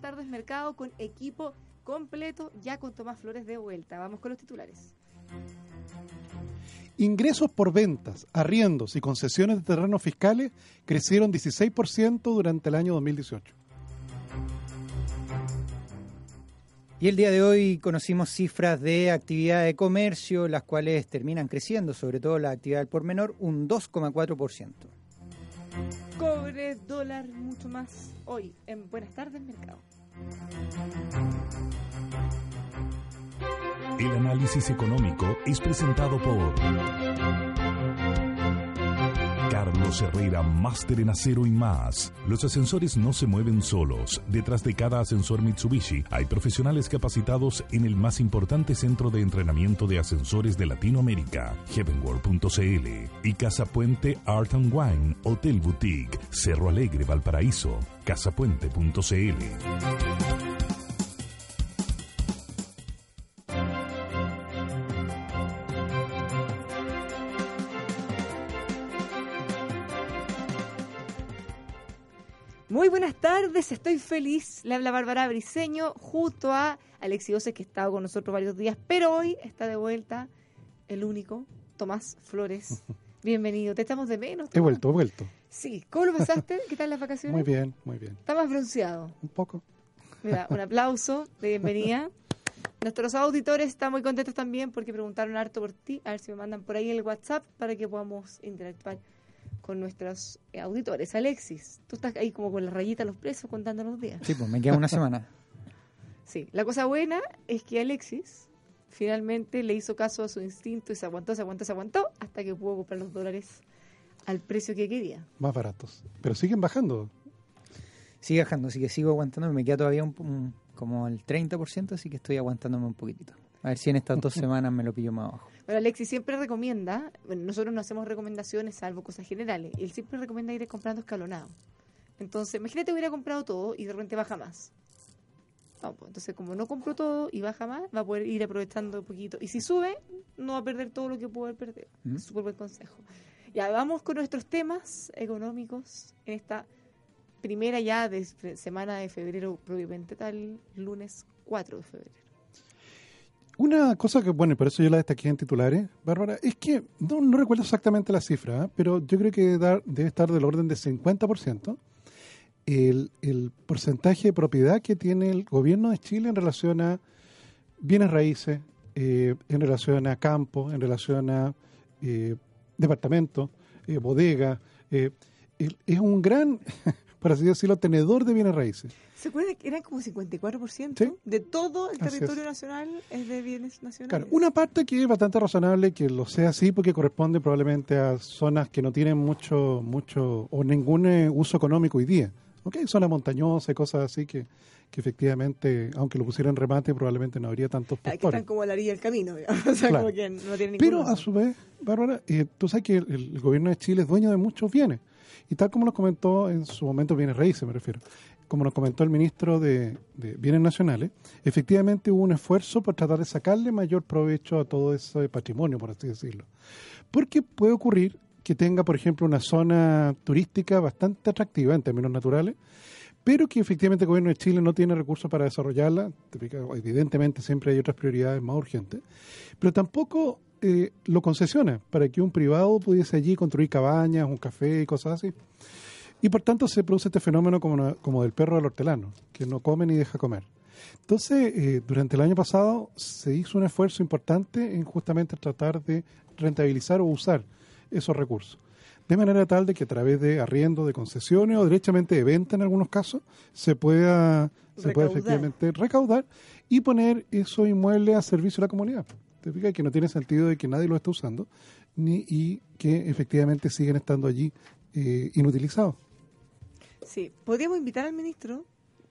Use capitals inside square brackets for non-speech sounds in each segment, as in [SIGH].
tardes mercado con equipo completo, ya con Tomás Flores de vuelta. Vamos con los titulares. Ingresos por ventas, arriendos y concesiones de terrenos fiscales crecieron 16% durante el año 2018. Y el día de hoy conocimos cifras de actividad de comercio, las cuales terminan creciendo, sobre todo la actividad del por menor, un 2,4%. Cobre, dólar, mucho más hoy en Buenas tardes Mercado. El análisis económico es presentado por Carlos Herrera, en acero y más. Los ascensores no se mueven solos. Detrás de cada ascensor Mitsubishi hay profesionales capacitados en el más importante centro de entrenamiento de ascensores de Latinoamérica, heavenworld.cl y Casa Puente Art and Wine, Hotel Boutique, Cerro Alegre, Valparaíso, casapuente.cl. Muy buenas tardes, estoy feliz. Le habla Bárbara Briseño junto a Alexi que ha estado con nosotros varios días, pero hoy está de vuelta el único, Tomás Flores. [LAUGHS] Bienvenido, te estamos de menos. He vuelto, he vuelto. Sí, ¿cómo lo pasaste? [LAUGHS] ¿Qué tal las vacaciones? Muy bien, muy bien. ¿Está más bronceado? Un poco. Mira, un [LAUGHS] aplauso de bienvenida. Nuestros auditores están muy contentos también porque preguntaron harto por ti. A ver si me mandan por ahí el WhatsApp para que podamos interactuar con nuestros eh, auditores. Alexis, tú estás ahí como con la rayita a los presos contándonos los días. Sí, pues me queda una semana. [LAUGHS] sí, la cosa buena es que Alexis finalmente le hizo caso a su instinto y se aguantó, se aguantó, se aguantó hasta que pudo comprar los dólares al precio que quería. Más baratos. Pero siguen bajando. Sigue bajando, así que sigo aguantando. Me queda todavía un, como el 30%, así que estoy aguantándome un poquitito. A ver si en estas dos semanas me lo pillo más abajo. Bueno, Alexis siempre recomienda, bueno, nosotros no hacemos recomendaciones salvo cosas generales, y él siempre recomienda ir comprando escalonado. Entonces, imagínate hubiera comprado todo y de repente baja más. Pues, entonces, como no compró todo y baja más, va a poder ir aprovechando un poquito. Y si sube, no va a perder todo lo que pudo haber perdido. ¿Mm? Súper buen consejo. Ya vamos con nuestros temas económicos en esta primera ya de semana de febrero, propiamente tal, lunes 4 de febrero. Una cosa que, bueno, y por eso yo la destaqué en titulares, Bárbara, es que no, no recuerdo exactamente la cifra, ¿eh? pero yo creo que debe estar del orden de 50% el, el porcentaje de propiedad que tiene el gobierno de Chile en relación a bienes raíces, eh, en relación a campo, en relación a eh, departamentos, eh, bodegas. es un gran [LAUGHS] por así decirlo, tenedor de bienes raíces. ¿Se acuerdan que eran como 54% de todo el territorio nacional es de bienes nacionales? Claro, una parte que es bastante razonable que lo sea así porque corresponde probablemente a zonas que no tienen mucho, mucho o ningún eh, uso económico hoy día. ¿ok? Zonas montañosas y cosas así que, que efectivamente, aunque lo pusieran remate, probablemente no habría tantos postores. que están como a la orilla del camino, [LAUGHS] o sea, como que no tienen Pero a su vez, Bárbara, eh, tú sabes que el, gobierno de Chile es dueño de muchos bienes. Y tal como nos comentó en su momento Bienes Raíces, me refiero, como nos comentó el ministro de, Bienes Nacionales, efectivamente hubo un esfuerzo por tratar de sacarle mayor provecho a todo ese patrimonio, por así decirlo. Porque puede ocurrir que tenga, por ejemplo, una zona turística bastante atractiva en términos naturales, pero que efectivamente el gobierno de Chile no tiene recursos para desarrollarla. Evidentemente siempre hay otras prioridades más urgentes, pero tampoco eh, lo concesiona para que un privado pudiese allí construir cabañas, un café y cosas así. Y por tanto se produce este fenómeno como, como del perro del hortelano, que no come ni deja comer. Entonces, eh, durante el año pasado se hizo un esfuerzo importante en justamente tratar de rentabilizar o usar esos recursos. De manera tal de que a través de arriendo, de concesiones o directamente de venta en algunos casos, se pueda, se pueda efectivamente recaudar y poner esos inmuebles a servicio de la comunidad. ¿Te Que no tiene sentido de que nadie lo esté usando ni, y que efectivamente siguen estando allí eh, inutilizados. Sí, podríamos invitar al ministro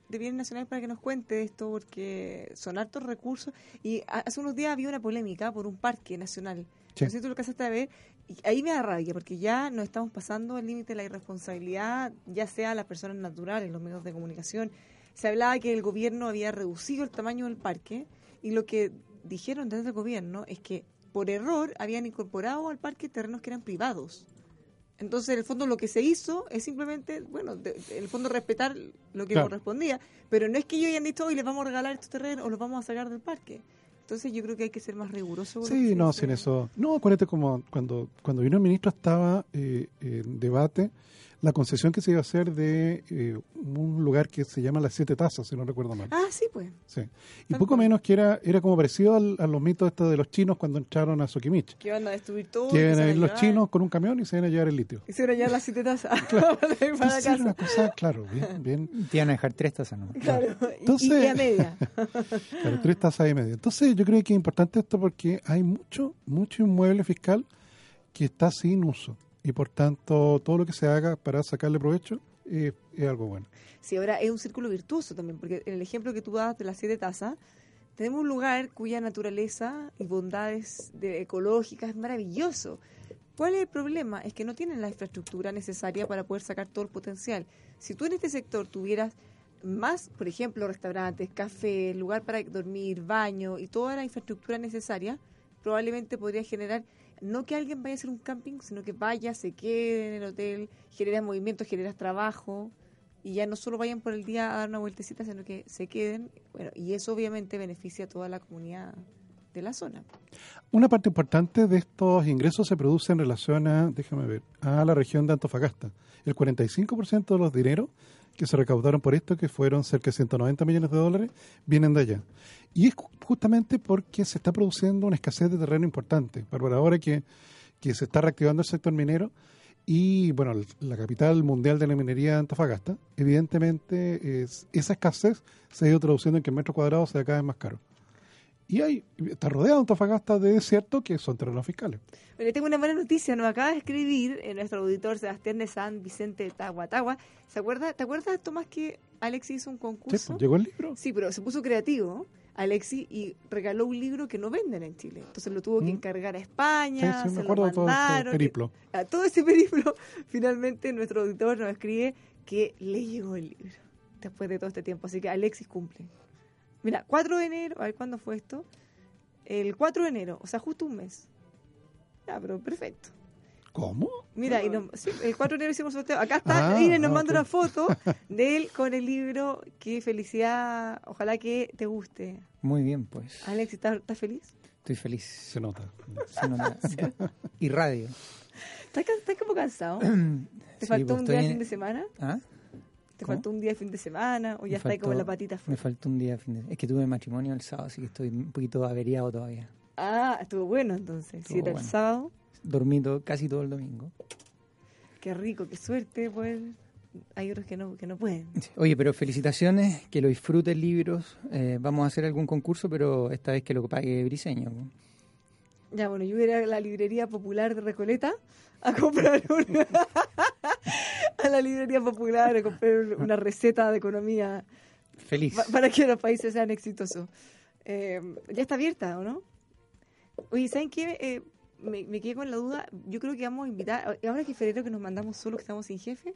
de Bienes Nacionales para que nos cuente esto, porque son hartos recursos. Y hace unos días había una polémica por un parque nacional. Sí. No sé si tú lo alcanzaste a ver. Y ahí me da rabia, porque ya nos estamos pasando el límite de la irresponsabilidad, ya sea las personas naturales, los medios de comunicación. Se hablaba que el gobierno había reducido el tamaño del parque y lo que dijeron desde el gobierno es que por error habían incorporado al parque terrenos que eran privados. Entonces, en el fondo, lo que se hizo es simplemente, bueno, de- de- en el fondo respetar lo que Claro. correspondía, pero no es que ellos hayan dicho, hoy les vamos a regalar estos terrenos o los vamos a sacar del parque. Entonces, yo creo que hay que ser más riguroso. Sí, no, sin eso. No, acuérdate como cuando, cuando vino el ministro estaba eh, en debate la concesión que se iba a hacer de eh, un lugar que se llama Las Siete Tazas, si no recuerdo mal. Ah, sí, pues. Sí. Y poco cual. menos que era, era como parecido al- a los mitos estos de los chinos cuando entraron a Sokimich. Que van a destruir todo. Que se iban a los llevar. chinos con un camión y se iban a llevar el litio. Hicieron ya las siete tazas [LAUGHS] [LAUGHS] para Entonces era una cosa, claro, bien, bien, Te iban a dejar tres tazas, ¿no? Claro. y- Entonces- y, a media. [LAUGHS] claro, tres tazas y media. Entonces yo creo que es importante esto porque hay mucho, mucho inmueble fiscal que está sin uso. Y por tanto, todo lo que se haga para sacarle provecho es algo bueno. Sí, ahora es un círculo virtuoso también, porque en el ejemplo que tú das de las siete tazas, tenemos un lugar cuya naturaleza y bondades de- ecológicas es maravilloso. ¿Cuál es el problema? Es que no tienen la infraestructura necesaria para poder sacar todo el potencial. Si tú en este sector tuvieras más, por ejemplo, restaurantes, café, lugar para dormir, baño y toda la infraestructura necesaria, probablemente podría generar no que alguien vaya a hacer un camping, sino que vaya, se quede en el hotel, generas movimiento, generas trabajo y ya no solo vayan por el día a dar una vueltecita, sino que se queden. Bueno, y eso obviamente beneficia a toda la comunidad de la zona. Una parte importante de estos ingresos se produce en relación a, déjame ver, a la región de Antofagasta. El 45% de los dineros que se recaudaron por esto, que fueron cerca de 190 millones de dólares, vienen de allá. Y es ju- justamente porque se está produciendo una escasez de terreno importante. Bárbara, ahora que, que se está reactivando el sector minero y, bueno, la capital mundial de la minería de Antofagasta, evidentemente es, esa escasez se ha ido traduciendo en que el metro cuadrado sea cada vez más caro. Y hay, está rodeado Antofagasta de desierto que son terrenos fiscales. Pero tengo una buena noticia, nos acaba de escribir eh, nuestro auditor Sebastián de San Vicente de Tahuatagua. ¿Se acuerda, ¿Te acuerdas, Tomás, que Alexi hizo un Sí, concurso? pues, llegó el libro. Sí, pero se puso creativo, Alexi, y regaló un libro que no venden en Chile. Entonces lo tuvo que Mm. encargar a Sí, España, sí, se me lo acuerdo de todo ese mandaron. periplo. A todo ese periplo, [LAUGHS] finalmente nuestro auditor nos escribe que le llegó el libro después de todo este tiempo. Así que Alexis cumple. Mira, 4 de enero, a ver cuándo fue esto. El 4 de enero, o sea, justo un mes. Ya, pero perfecto. ¿Cómo? Mira, y nos- sí, el 4 de enero hicimos sorteo. Acá está, Ah, Irene nos ah, manda una foto de él con el libro. Qué felicidad. Ojalá que te guste. Muy bien, pues. Alex, ¿estás, estás feliz? Estoy feliz. Se nota. Se nota. [LAUGHS] y radio. ¿Estás, como cansado? [CLEARS THROAT] ¿Te Sí, faltó pues, un día estoy fin en- de semana? ¿Ah? ¿Te ¿Cómo? faltó un día de fin de semana? ¿O ya Me está ahí como la patita Me fuera? faltó un día de fin de... Es que tuve matrimonio el sábado, así que estoy un poquito averiado todavía. Ah, estuvo bueno entonces. si Estuvo era el sábado, Dormí todo- casi todo el domingo. qué rico, qué suerte. Pues hay otros que no, que no pueden. Oye, pero felicitaciones, que lo disfruten libros. Eh, vamos a hacer algún concurso, pero esta vez que lo pague Briseño. Ya, bueno, yo iba a la librería popular de Recoleta a comprar una... [LAUGHS] a la librería popular a comprar una receta de economía Feliz. pa- para que los países sean exitosos. Eh, ya está abierta, ¿o no? Oye, ¿saben qué? Eh, me, me quedé con la duda. Yo creo que vamos a invitar, ahora que febrero que nos mandamos solo, que estamos sin jefe,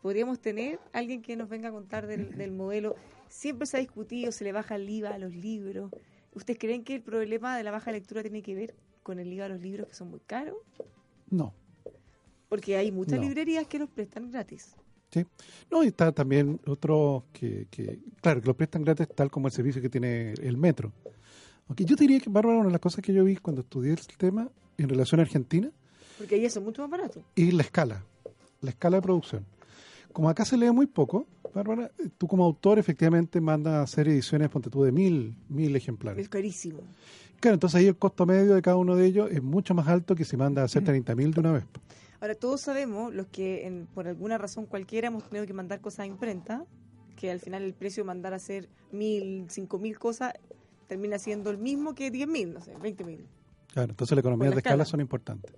podríamos tener alguien que nos venga a contar del, del modelo. Siempre se ha discutido, se le baja el IVA a los libros. ¿Ustedes creen que el problema de la baja lectura tiene que ver con el IVA a los libros que son muy caros? No. Porque hay muchas No. librerías que los prestan gratis. Sí. No, y está también otro que, que, claro, que lo prestan gratis tal como el servicio que tiene el metro. Aunque yo diría que, Bárbara, una de las cosas que yo vi cuando estudié el tema en relación a Argentina Porque ahí son mucho más baratos. es la escala, la escala de producción. Como acá se lee muy poco, Bárbara, eh, tú como autor efectivamente mandas a hacer ediciones, ponte tú, de mil, mil ejemplares. Es carísimo. Claro, entonces ahí el costo medio de cada uno de ellos es mucho más alto que si manda a hacer 30.000 de una vez. Ahora, todos sabemos, los que en- por alguna razón cualquiera hemos tenido que mandar cosas a imprenta, que al final el precio de mandar a hacer mil, cinco mil cosas termina siendo el mismo que diez mil, no sé, veinte mil. Claro, entonces las economías de escala escala. son importantes.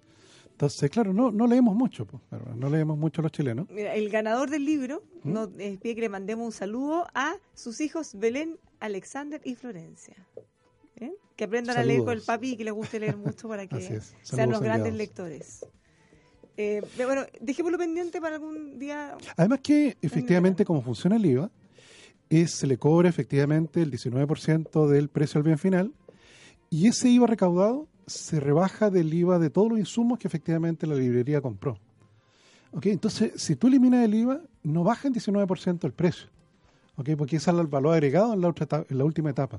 Entonces, claro, no, no leemos mucho, pues, no leemos mucho los chilenos. Mira, el ganador del libro ¿Mm? nos eh, pide que le mandemos un saludo a sus hijos Belén, Alexander y Florencia. ¿Eh? Que aprendan a leer con el papi y que les guste leer mucho para [LAUGHS] que sean los grandes lectores. Eh, pero bueno, dejémoslo pendiente para algún día. Además que efectivamente como funciona el IVA, es, se le cobra efectivamente el 19% del precio al bien final y ese IVA recaudado se rebaja del IVA de todos los insumos que efectivamente la librería compró. ¿Ok? Entonces, si tú eliminas el IVA, no baja en 19% el precio. ¿Ok? Porque ese es el valor agregado en la, otra en la última etapa.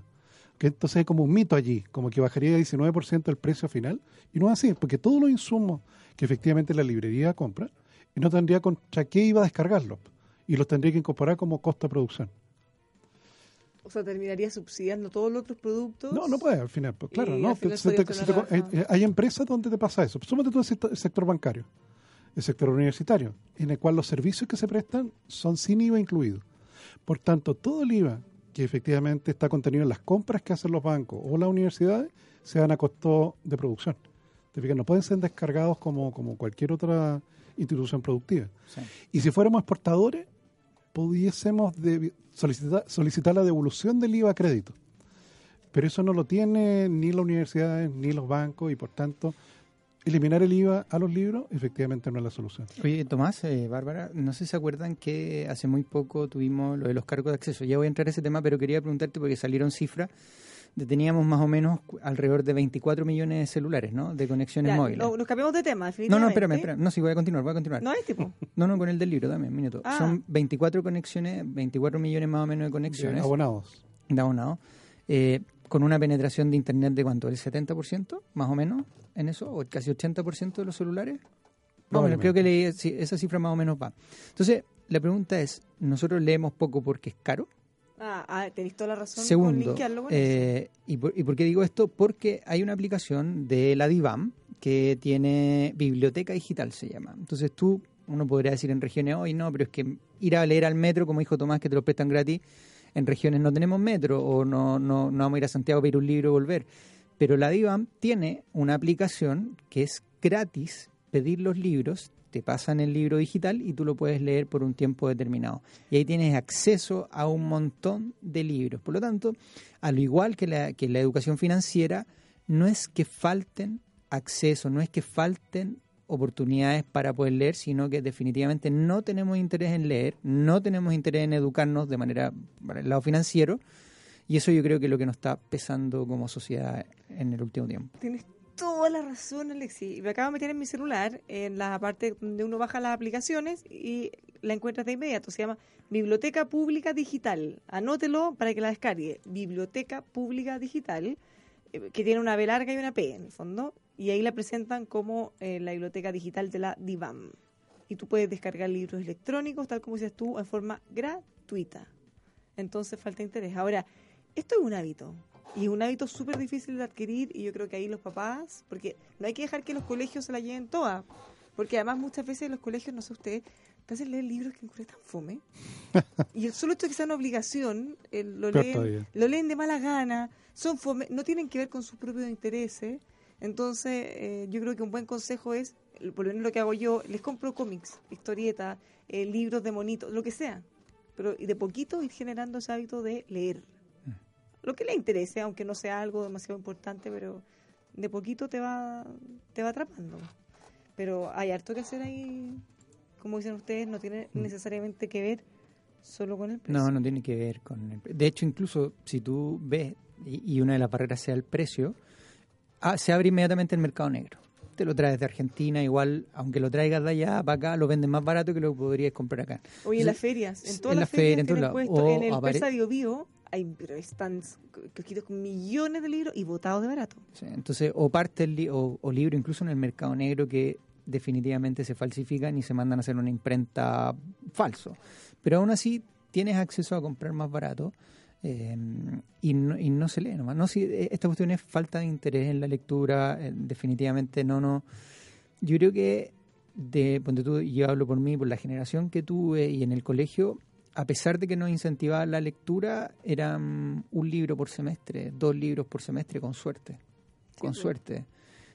¿Ok? Entonces hay como un mito allí, como que bajaría 19% el precio final. Y no es así, porque todos los insumos que efectivamente la librería compra, no tendría contra qué iba a descargarlos. Y los tendría que incorporar como costo de producción. O sea, terminaría subsidiando todos los otros productos. No, no puede al final. Pues, claro, no. al final se te- podría se te- tener hay, empresas donde te pasa eso. Súmate el sector, el sector bancario, el sector universitario, en el cual los servicios que se prestan son sin IVA incluido. Por tanto, todo el IVA que efectivamente está contenido en las compras que hacen los bancos o las universidades se dan a costo de producción. ¿Te fijas? No pueden ser descargados como, como cualquier otra institución productiva. Sí. Y si fuéramos exportadores, pudiésemos debi- solicitar, solicitar la devolución del IVA a crédito. Pero eso no lo tiene ni las universidades ni los bancos y por tanto eliminar el IVA a los libros efectivamente no es la solución. Oye, Tomás, eh, Bárbara, no sé si se acuerdan que hace muy poco tuvimos lo de los cargos de acceso. Ya voy a entrar a ese tema, pero quería preguntarte porque salieron cifras. De- Teníamos más o menos alrededor de 24 millones de celulares, ¿no? De conexiones Ya, móviles. lo- nos cambiamos de tema, No, no, espérame, espérame. No, sí, voy a continuar, voy a continuar. No es tipo. [LAUGHS] No, no, con el del libro, dame un minuto. Ah. Son 24 conexiones, 24 millones más o menos de conexiones Abonados. de abonado, eh, con una penetración de Internet de cuánto, el 70% más o menos en eso, o casi 80% de los celulares. Más o menos, creo que leí, sí, esa cifra más o menos va. Entonces, la pregunta es, ¿nosotros leemos poco porque es caro? Ah, ah, tenéis toda la razón. Segundo, con eh, ¿y, por, ¿y por qué digo esto? Porque hay una aplicación de la DIVAM que tiene biblioteca digital, se llama. Entonces tú, uno podría decir en regiones, hoy no, pero es que ir a leer al metro, como dijo Tomás, que te lo prestan gratis, en regiones no tenemos metro o no, no, no vamos a ir a Santiago a pedir un libro y volver. Pero la DIVAM tiene una aplicación que es gratis pedir los libros, te pasan el libro digital y tú lo puedes leer por un tiempo determinado. Y ahí tienes acceso a un montón de libros. Por lo tanto, al igual que la, que la educación financiera, no es que falten acceso, no es que falten oportunidades para poder leer, sino que definitivamente no tenemos interés en leer, no tenemos interés en educarnos de manera para el lado financiero, y eso yo creo que es lo que nos está pesando como sociedad en el último tiempo. Toda la razón, Alexi. Me acabo de meter en mi celular, en la parte donde uno baja las aplicaciones y la encuentras de inmediato. Se llama Biblioteca Pública Digital. Anótelo para que la descargue. Biblioteca Pública Digital, eh, que tiene una B larga y una P en el fondo. Y ahí la presentan como eh, la biblioteca digital de la DIVAM. Y tú puedes descargar libros electrónicos, tal como dices tú, en forma gratuita. Entonces falta interés. Ahora, esto es un hábito. Y un hábito súper difícil de adquirir y yo creo que ahí los papás, porque no hay que dejar que los colegios se la lleven toda, porque además muchas veces los colegios, no sé usted, te hacen leer libros que encuentran tan fome. [LAUGHS] y el solo hecho de que sea una obligación, eh, lo, leen, todavía. lo leen de mala gana, son fome, no tienen que ver con sus propios intereses. Entonces, eh, yo creo que un buen consejo es, por lo menos lo que hago yo, les compro cómics, historietas, eh, libros de monitos, lo que sea. Pero y de poquito ir generando ese hábito de leer. Lo que le interese, aunque no sea algo demasiado importante, pero de poquito te va, te va atrapando. Pero hay harto que hacer ahí, como dicen ustedes, no tiene necesariamente que ver solo con el precio. No, no tiene que ver con el pre- De hecho, incluso si tú ves, y, y una de las barreras sea el precio, ah, se abre inmediatamente el mercado negro. Te lo traes de Argentina, igual, aunque lo traigas de allá para acá, lo venden más barato que lo que podrías comprar acá. Oye, en las ferias, en todas en las la feria, ferias en tienen puesto, O en el Persa Bio Bio hay pero stands, kiosquitos con millones de libros y botados de barato. Sí, entonces, o parte el li- o, o libro incluso en el mercado negro que definitivamente se falsifican y se mandan a hacer una imprenta falso. Pero aún así tienes acceso a comprar más barato eh, y, no, y no se lee nomás. No, si, eh, esta cuestión es falta de interés en la lectura, eh, definitivamente no, no. Yo creo que de, ponte tú, yo hablo por mí, por la generación que tuve y en el colegio, a pesar de que nos incentivaba la lectura, eran un libro por semestre, dos libros por semestre, con suerte. Con pues. suerte.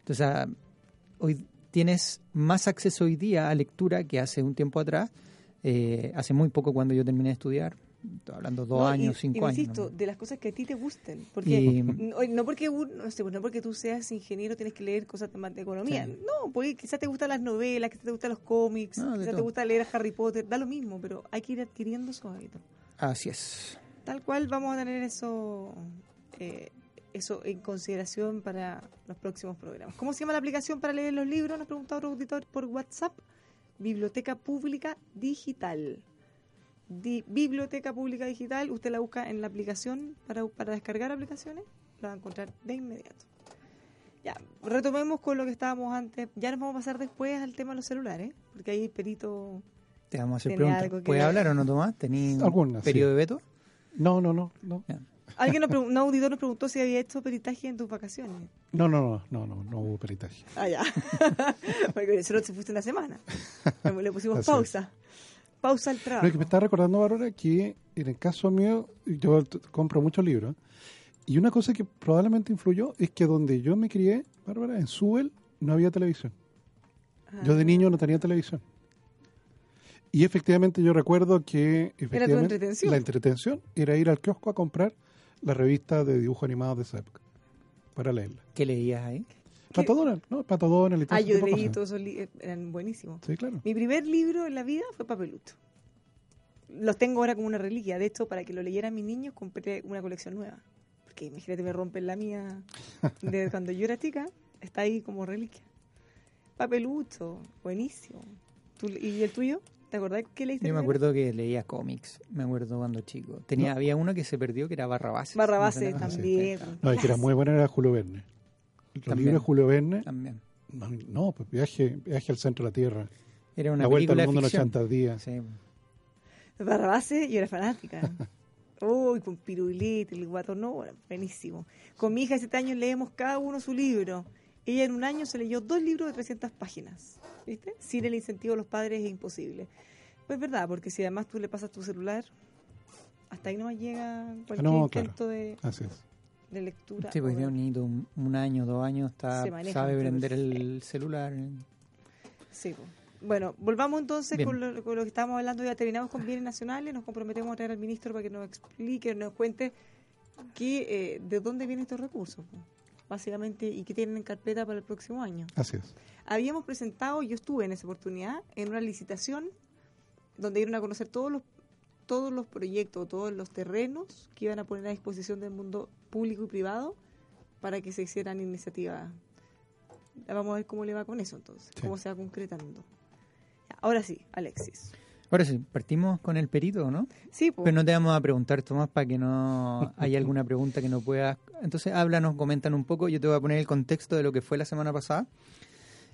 Entonces, ah, hoy tienes más acceso hoy día a lectura que hace un tiempo atrás, eh, hace muy poco cuando yo terminé de estudiar, estoy hablando dos No, años, y- cinco y años. insisto, ¿no? de las cosas que a ti te gusten. Porque Y- no, no porque no, sé, pues, no porque tú seas ingeniero tienes que leer cosas de, economía. Sí. No, porque quizás te gustan las novelas, quizás te gustan los cómics, quizás te gusta leer a Harry Potter, da lo mismo, pero hay que ir adquiriendo esos hábitos. Así es. Tal cual vamos a tener eso, eh, eso en consideración para los próximos programas. ¿Cómo se llama la aplicación para leer los libros? Nos pregunta otro auditor por WhatsApp. Biblioteca Pública Digital. Di- Biblioteca Pública Digital. Usted la busca en la aplicación para, para descargar aplicaciones. La va a encontrar de inmediato. Ya, retomemos con lo que estábamos antes. Ya nos vamos a pasar después al tema de los celulares, porque ahí Perito Te vamos a hacer preguntas. ¿Puedes hablar o no, Tomás? ¿Tenís Algunas, sí. periodo de veto? No, no, no, no. Alguien nos un auditor nos preguntó si había hecho peritaje en tus vacaciones. No, no, no, no, no, no hubo peritaje. Ah, ya. [LAUGHS] Porque solo se fuiste una semana. [LAUGHS] Le pusimos Así pausa. Pausa al Lo trabajo. que me está recordando, Bárbara, que en el caso mío, yo compro muchos libros, y una cosa que probablemente influyó es que donde yo me crié, Bárbara, en Suel, no había televisión. Yo de niño no tenía televisión. Y efectivamente yo recuerdo que efectivamente, entretención. la entretención era ir al kiosco a comprar la revista de dibujos animados de esa época para leerla. ¿Qué leías ahí? Pato Donald, ¿no? Pato Donald y todo Ah, yo leí todos esos libros, eran buenísimos. Sí, claro. Mi primer libro en la vida fue Papeluto. Los tengo ahora como una reliquia. De hecho, para que lo leyeran mis niños, compré una colección nueva. Porque imagínate, me rompen la mía de [LAUGHS] cuando yo era chica. Está ahí como reliquia. Papeluto, buenísimo. ¿Tú- ¿Y el tuyo? ¿Te acordás que leíste? Yo me acuerdo que leía cómics, me acuerdo cuando chico. Tenía, Había uno que se perdió que era Barrabás. Barrabás ¿No? también. No, el que era muy bueno era Julio Verne. Los También. libros de Julio Verne, También. no, no, pues viaje, viaje al centro de la Tierra. Era una la vuelta película al mundo de en ficción. 80 días. Sí. Barrabás, yo era fanática. Uy, con Pirulete, el guato, no, bueno, buenísimo. Con mi hija de 7 años leemos cada uno su libro. Ella en un año se leyó dos libros de 300 páginas. ¿Viste? Sin el incentivo de los padres es imposible. Pues es verdad, porque si además tú le pasas tu celular, hasta ahí nomás llega cualquier no, claro. intento de, Así es. De lectura. Sí, pues de- un niño, un, un año, dos años, está, sabe prender el celular. Sí, pues. Bueno, volvamos entonces con lo, con lo que estábamos hablando. Ya terminamos con bienes nacionales. Nos comprometemos a traer al ministro para que nos explique, nos cuente qué, eh, de dónde vienen estos recursos, pues, básicamente, y qué tienen en carpeta para el próximo año. Así es. Habíamos presentado, yo estuve en esa oportunidad, en una licitación donde dieron a conocer todos los todos los proyectos, todos los terrenos que iban a poner a disposición del mundo público y privado para que se hicieran iniciativas. Vamos a ver cómo le va con eso entonces, Sí. cómo se va concretando. Ahora sí, Alexis. Ahora sí, partimos con el perito, ¿no? Sí, pues. Pero no te vamos a preguntar, Tomás, para que no haya [LAUGHS] alguna pregunta que no puedas. Entonces, háblanos, comentan un poco. Yo te voy a poner el contexto de lo que fue la semana pasada.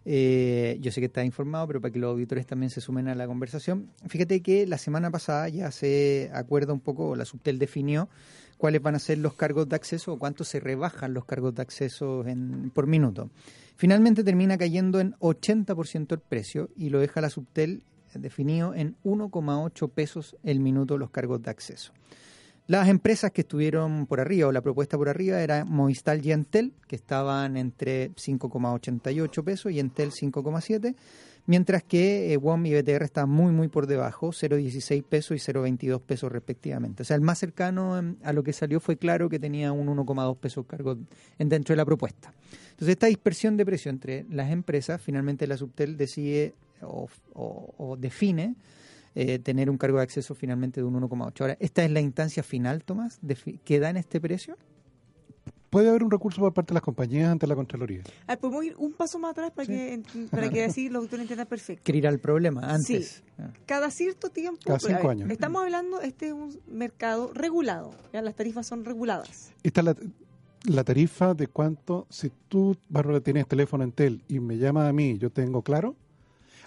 Eh, yo sé que estás informado, pero para que los auditores también se sumen a la conversación. Fíjate que la semana pasada ya se acuerda un poco, la Subtel definió cuáles van a ser los cargos de acceso o cuánto se rebajan los cargos de acceso en, por minuto. Finalmente termina cayendo en 80% el precio y lo deja la Subtel definido en 1,8 pesos el minuto los cargos de acceso. Las empresas que estuvieron por arriba, o la propuesta por arriba, era Movistar y Entel, que estaban entre 5,88 pesos y Entel 5,7, mientras que eh, WOM y BTR estaban muy, muy por debajo, 0,16 pesos y 0,22 pesos respectivamente. O sea, el más cercano em, a lo que salió fue claro que tenía un 1,2 pesos cargos en- dentro de la propuesta. Entonces, esta dispersión de precio entre las empresas, finalmente la Subtel decide o define eh, tener un cargo de acceso finalmente de un 1,8. Ahora, ¿esta es la instancia final, Tomás, de fi- que da en este precio? Puede haber un recurso por parte de las compañías ante la Contraloría. A ver, podemos ir un paso más atrás para Sí. que para que [LAUGHS] así los entiendan perfecto. ¿Querer ir al problema antes? Sí. Ah. Cada cierto tiempo. Cada a cinco ver, años. Estamos hablando, este es un mercado regulado. ¿ya? Las tarifas son reguladas. Esta es la, la tarifa de cuánto, si tú, Bárbara, tienes teléfono Entel y me llamas a mí, yo tengo claro,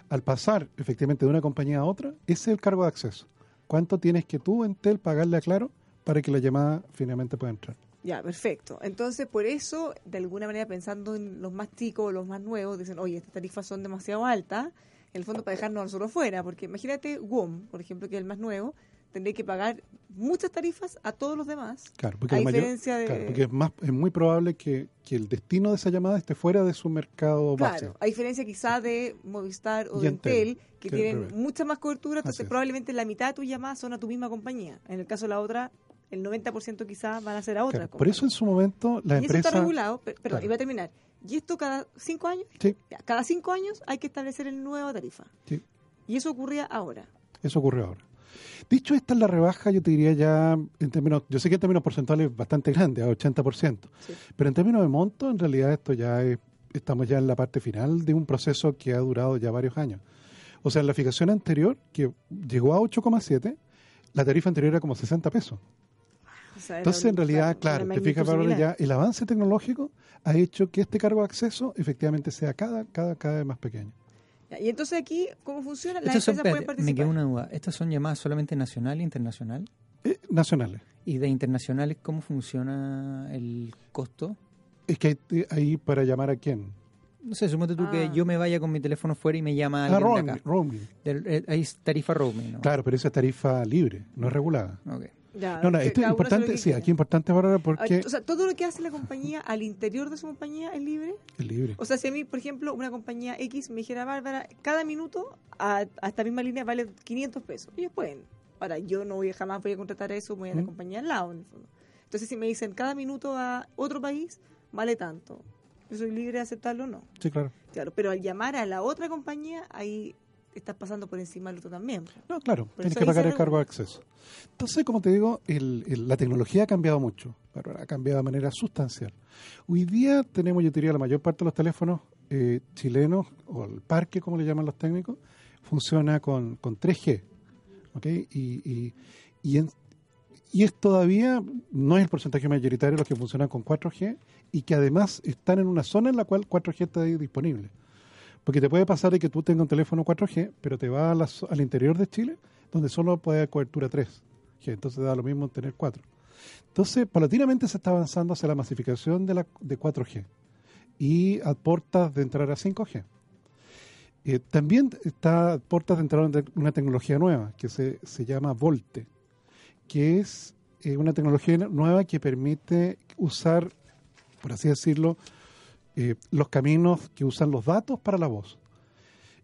al pasar efectivamente de una compañía a otra, ese es el cargo de acceso. ¿Cuánto tienes que tú, Entel, pagarle a Claro para que la llamada finalmente pueda entrar? Ya, perfecto. Entonces, por eso, de alguna manera, pensando en los más chicos los más nuevos, dicen, oye, estas tarifas son demasiado altas, en el fondo para dejarnos nosotros fuera, porque imagínate WOM, por ejemplo, que es el más nuevo, tendría que pagar muchas tarifas a todos los demás. Claro, porque, a mayor- diferencia de... claro, porque es, más, es muy probable que, que el destino de esa llamada esté fuera de su mercado base. Claro, a diferencia quizá de Movistar o Y de Entel, que que tienen mucha más cobertura, entonces es. probablemente la mitad de tus llamadas son a tu misma compañía. En el caso de la otra, el 90% quizá van a ser a otra Claro, por eso en su momento la y eso empresa... está regulado, pe- perdón, iba a terminar. Y esto cada cinco años, Sí, cada cinco años hay que establecer el nueva tarifa. sí, Y eso ocurría ahora. eso ocurre ahora. Dicho esta es la rebaja, yo te diría ya, en términos, yo sé que en términos porcentuales es bastante grande, a 80%, Sí. pero en términos de monto, en realidad esto ya es, estamos ya en la parte final de un proceso que ha durado ya varios años. O sea, en la fijación anterior, que llegó a 8,7, la tarifa anterior era como 60 pesos. O sea, era Entonces, en realidad, claro, te fijas, similar. ya el avance tecnológico ha hecho que este cargo de acceso efectivamente sea cada, cada, cada vez más pequeño. Y entonces aquí, ¿cómo funciona? Las Estas son, empresas pueden espérate, me queda participar. una duda. ¿Estas son llamadas solamente nacional e internacional? Eh, nacionales. ¿Y de internacionales cómo funciona el costo? Es que hay- ahí para llamar a quién. No sé, suponte tú Ah. que yo me vaya con mi teléfono fuera y me llama Ah, alguien de roaming. acá. roaming. Del- eh, hay tarifa roaming, ¿no? Claro, pero esa es tarifa libre, no es regulada. Ok. Ya, No, no, esto es importante, sí, aquí es importante, Bárbara, Ah, porque O sea, todo lo que hace la compañía al interior de su compañía es libre. es libre. O sea, si a mí, por ejemplo, una compañía X me dijera, Bárbara, cada minuto a, a esta misma línea vale 500 pesos. Ellos pueden. Ahora, yo no voy jamás voy a contratar eso, voy a la Mm. compañía al lado, en el fondo. Entonces, si me dicen, cada minuto a otro país vale tanto. Yo soy libre de aceptarlo o no. Sí, claro. Claro, pero al llamar a la otra compañía, ahí estás pasando por encima del otro también. No, claro, Por tienes que pagar el cargo de acceso. Entonces, como te digo, el- el- la tecnología ha cambiado mucho, Bárbara, ha cambiado de manera sustancial. Hoy día tenemos, yo diría, la mayor parte de los teléfonos eh, chilenos, o el parque, como le llaman los técnicos, funciona con, con 3G. ¿ok? Y, y, y, en- y es todavía, no es el porcentaje mayoritario los que funcionan con 4G y que además están en una zona en la cual 4G está ahí disponible. Porque te puede pasar de que tú tengas un teléfono 4G, pero te vas al interior de Chile, donde solo puede haber cobertura 3G. Entonces da lo mismo tener 4. Entonces, paulatinamente se está avanzando hacia la masificación de, la, de 4G y a puertas de entrar a 5G. Eh, también está a puertas de entrar una tecnología nueva que se, se llama Volte, que es eh, una tecnología nueva que permite usar, por así decirlo, eh, los caminos que usan los datos para la voz.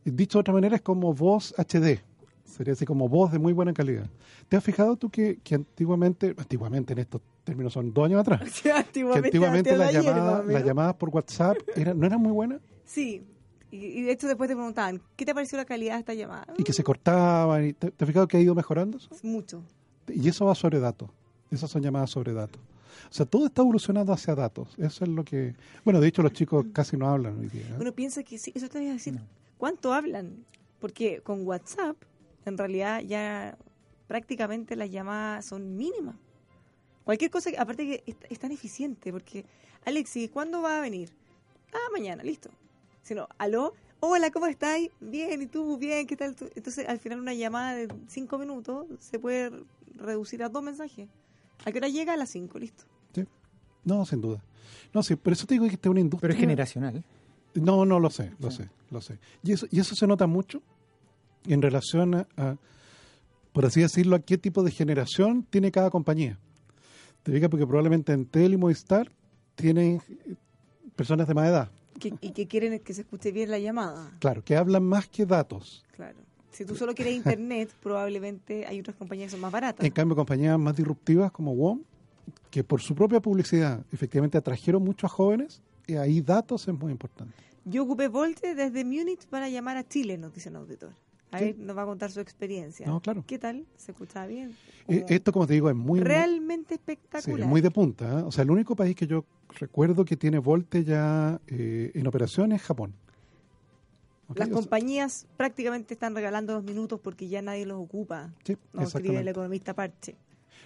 Eh, Dicho de otra manera, es como voz HD, sería así como voz de muy buena calidad. ¿Te has fijado tú que, que antiguamente, antiguamente en estos términos son dos años atrás, [LAUGHS] Sí, que antiguamente, antiguamente las llamadas, las menos. llamadas por WhatsApp eran, no eran muy buenas Sí, y, de hecho después te preguntaban, ¿qué te pareció la calidad de esta llamada? y que se cortaban. Y ¿te, te has fijado que ha ido mejorando eso? Mucho. Y eso va sobre datos. Esas son llamadas sobre datos. O sea, todo está evolucionando hacia datos. Eso es lo que... Bueno, de hecho los chicos casi no hablan hoy día. ¿eh? Uno piensa que sí, eso te iba a decir. ¿Cuánto hablan? Porque con WhatsApp, en realidad ya prácticamente las llamadas son mínimas. Cualquier cosa, que- aparte que es, es tan eficiente, porque, Alexi, ¿cuándo va a venir? Ah, mañana, listo. Sino, aló, hola, ¿cómo estáis? Bien, ¿y tú? Bien, ¿qué tal? tú? Entonces, al final una llamada de cinco minutos se puede reducir a dos mensajes. ¿A qué hora llega? A las cinco, listo. Sí. No, sin duda. No, sí, por eso te digo que esta es una industria... Pero es generacional. No, no, lo sé, lo Sí. sé, lo sé. Y eso, y eso se nota mucho en relación a, a, por así decirlo, a qué tipo de generación tiene cada compañía. Te digo porque probablemente Entel y Movistar tienen eh, personas de más edad, Que- y que quieren que se escuche bien la llamada. claro, que hablan más que datos. Claro. Si tú solo quieres internet, probablemente hay otras compañías que son más baratas. En cambio, compañías más disruptivas como WOM, que por su propia publicidad efectivamente atrajeron mucho a jóvenes, y ahí datos es muy importante. Yo ocupé Volte desde Múnich para llamar a Chile, nos dice un auditor. A Sí. él nos va a contar su experiencia. No, claro. ¿Qué tal? ¿Se escuchaba bien? Eh, esto, como te digo, es muy... realmente Sí, espectacular. es muy de punta. ¿eh? O sea, el único país que yo recuerdo que tiene Volte ya eh, en operación es Japón. Las O sea, compañías prácticamente están regalando los minutos porque ya nadie los ocupa. sí, Nos escribe el economista Parche.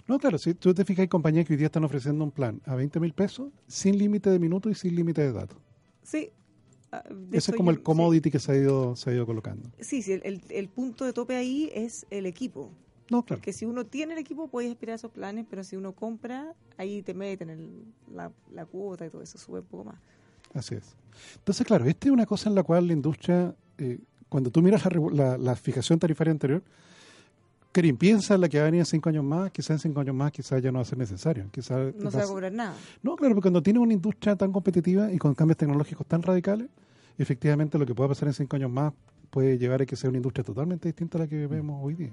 No, claro, si tú te fijas, hay compañías que hoy día están ofreciendo un plan a 20 mil pesos sin límite de minutos y sin límite de datos. Sí. Ah, de Ese es como yo- el commodity que se ha ido se ha ido colocando. Sí, sí, el, el- el punto de tope ahí es el equipo. No, claro. Porque si uno tiene el equipo, puedes aspirar a esos planes, pero si uno compra, ahí te meten el- la, la cuota y todo eso, sube un poco más. Así es. Entonces, claro, esta es una cosa en la cual la industria, eh, cuando tú miras la, la- la fijación tarifaria anterior, Karim, piensa en la que va a venir en cinco años más, quizás en cinco años más quizás ya no va a ser necesario. Quizás No se va a cobrar nada. No, claro, porque cuando tienes una industria tan competitiva y con cambios tecnológicos tan radicales, efectivamente lo que pueda pasar en cinco años más puede llevar a que sea una industria totalmente distinta a la que vemos hoy día.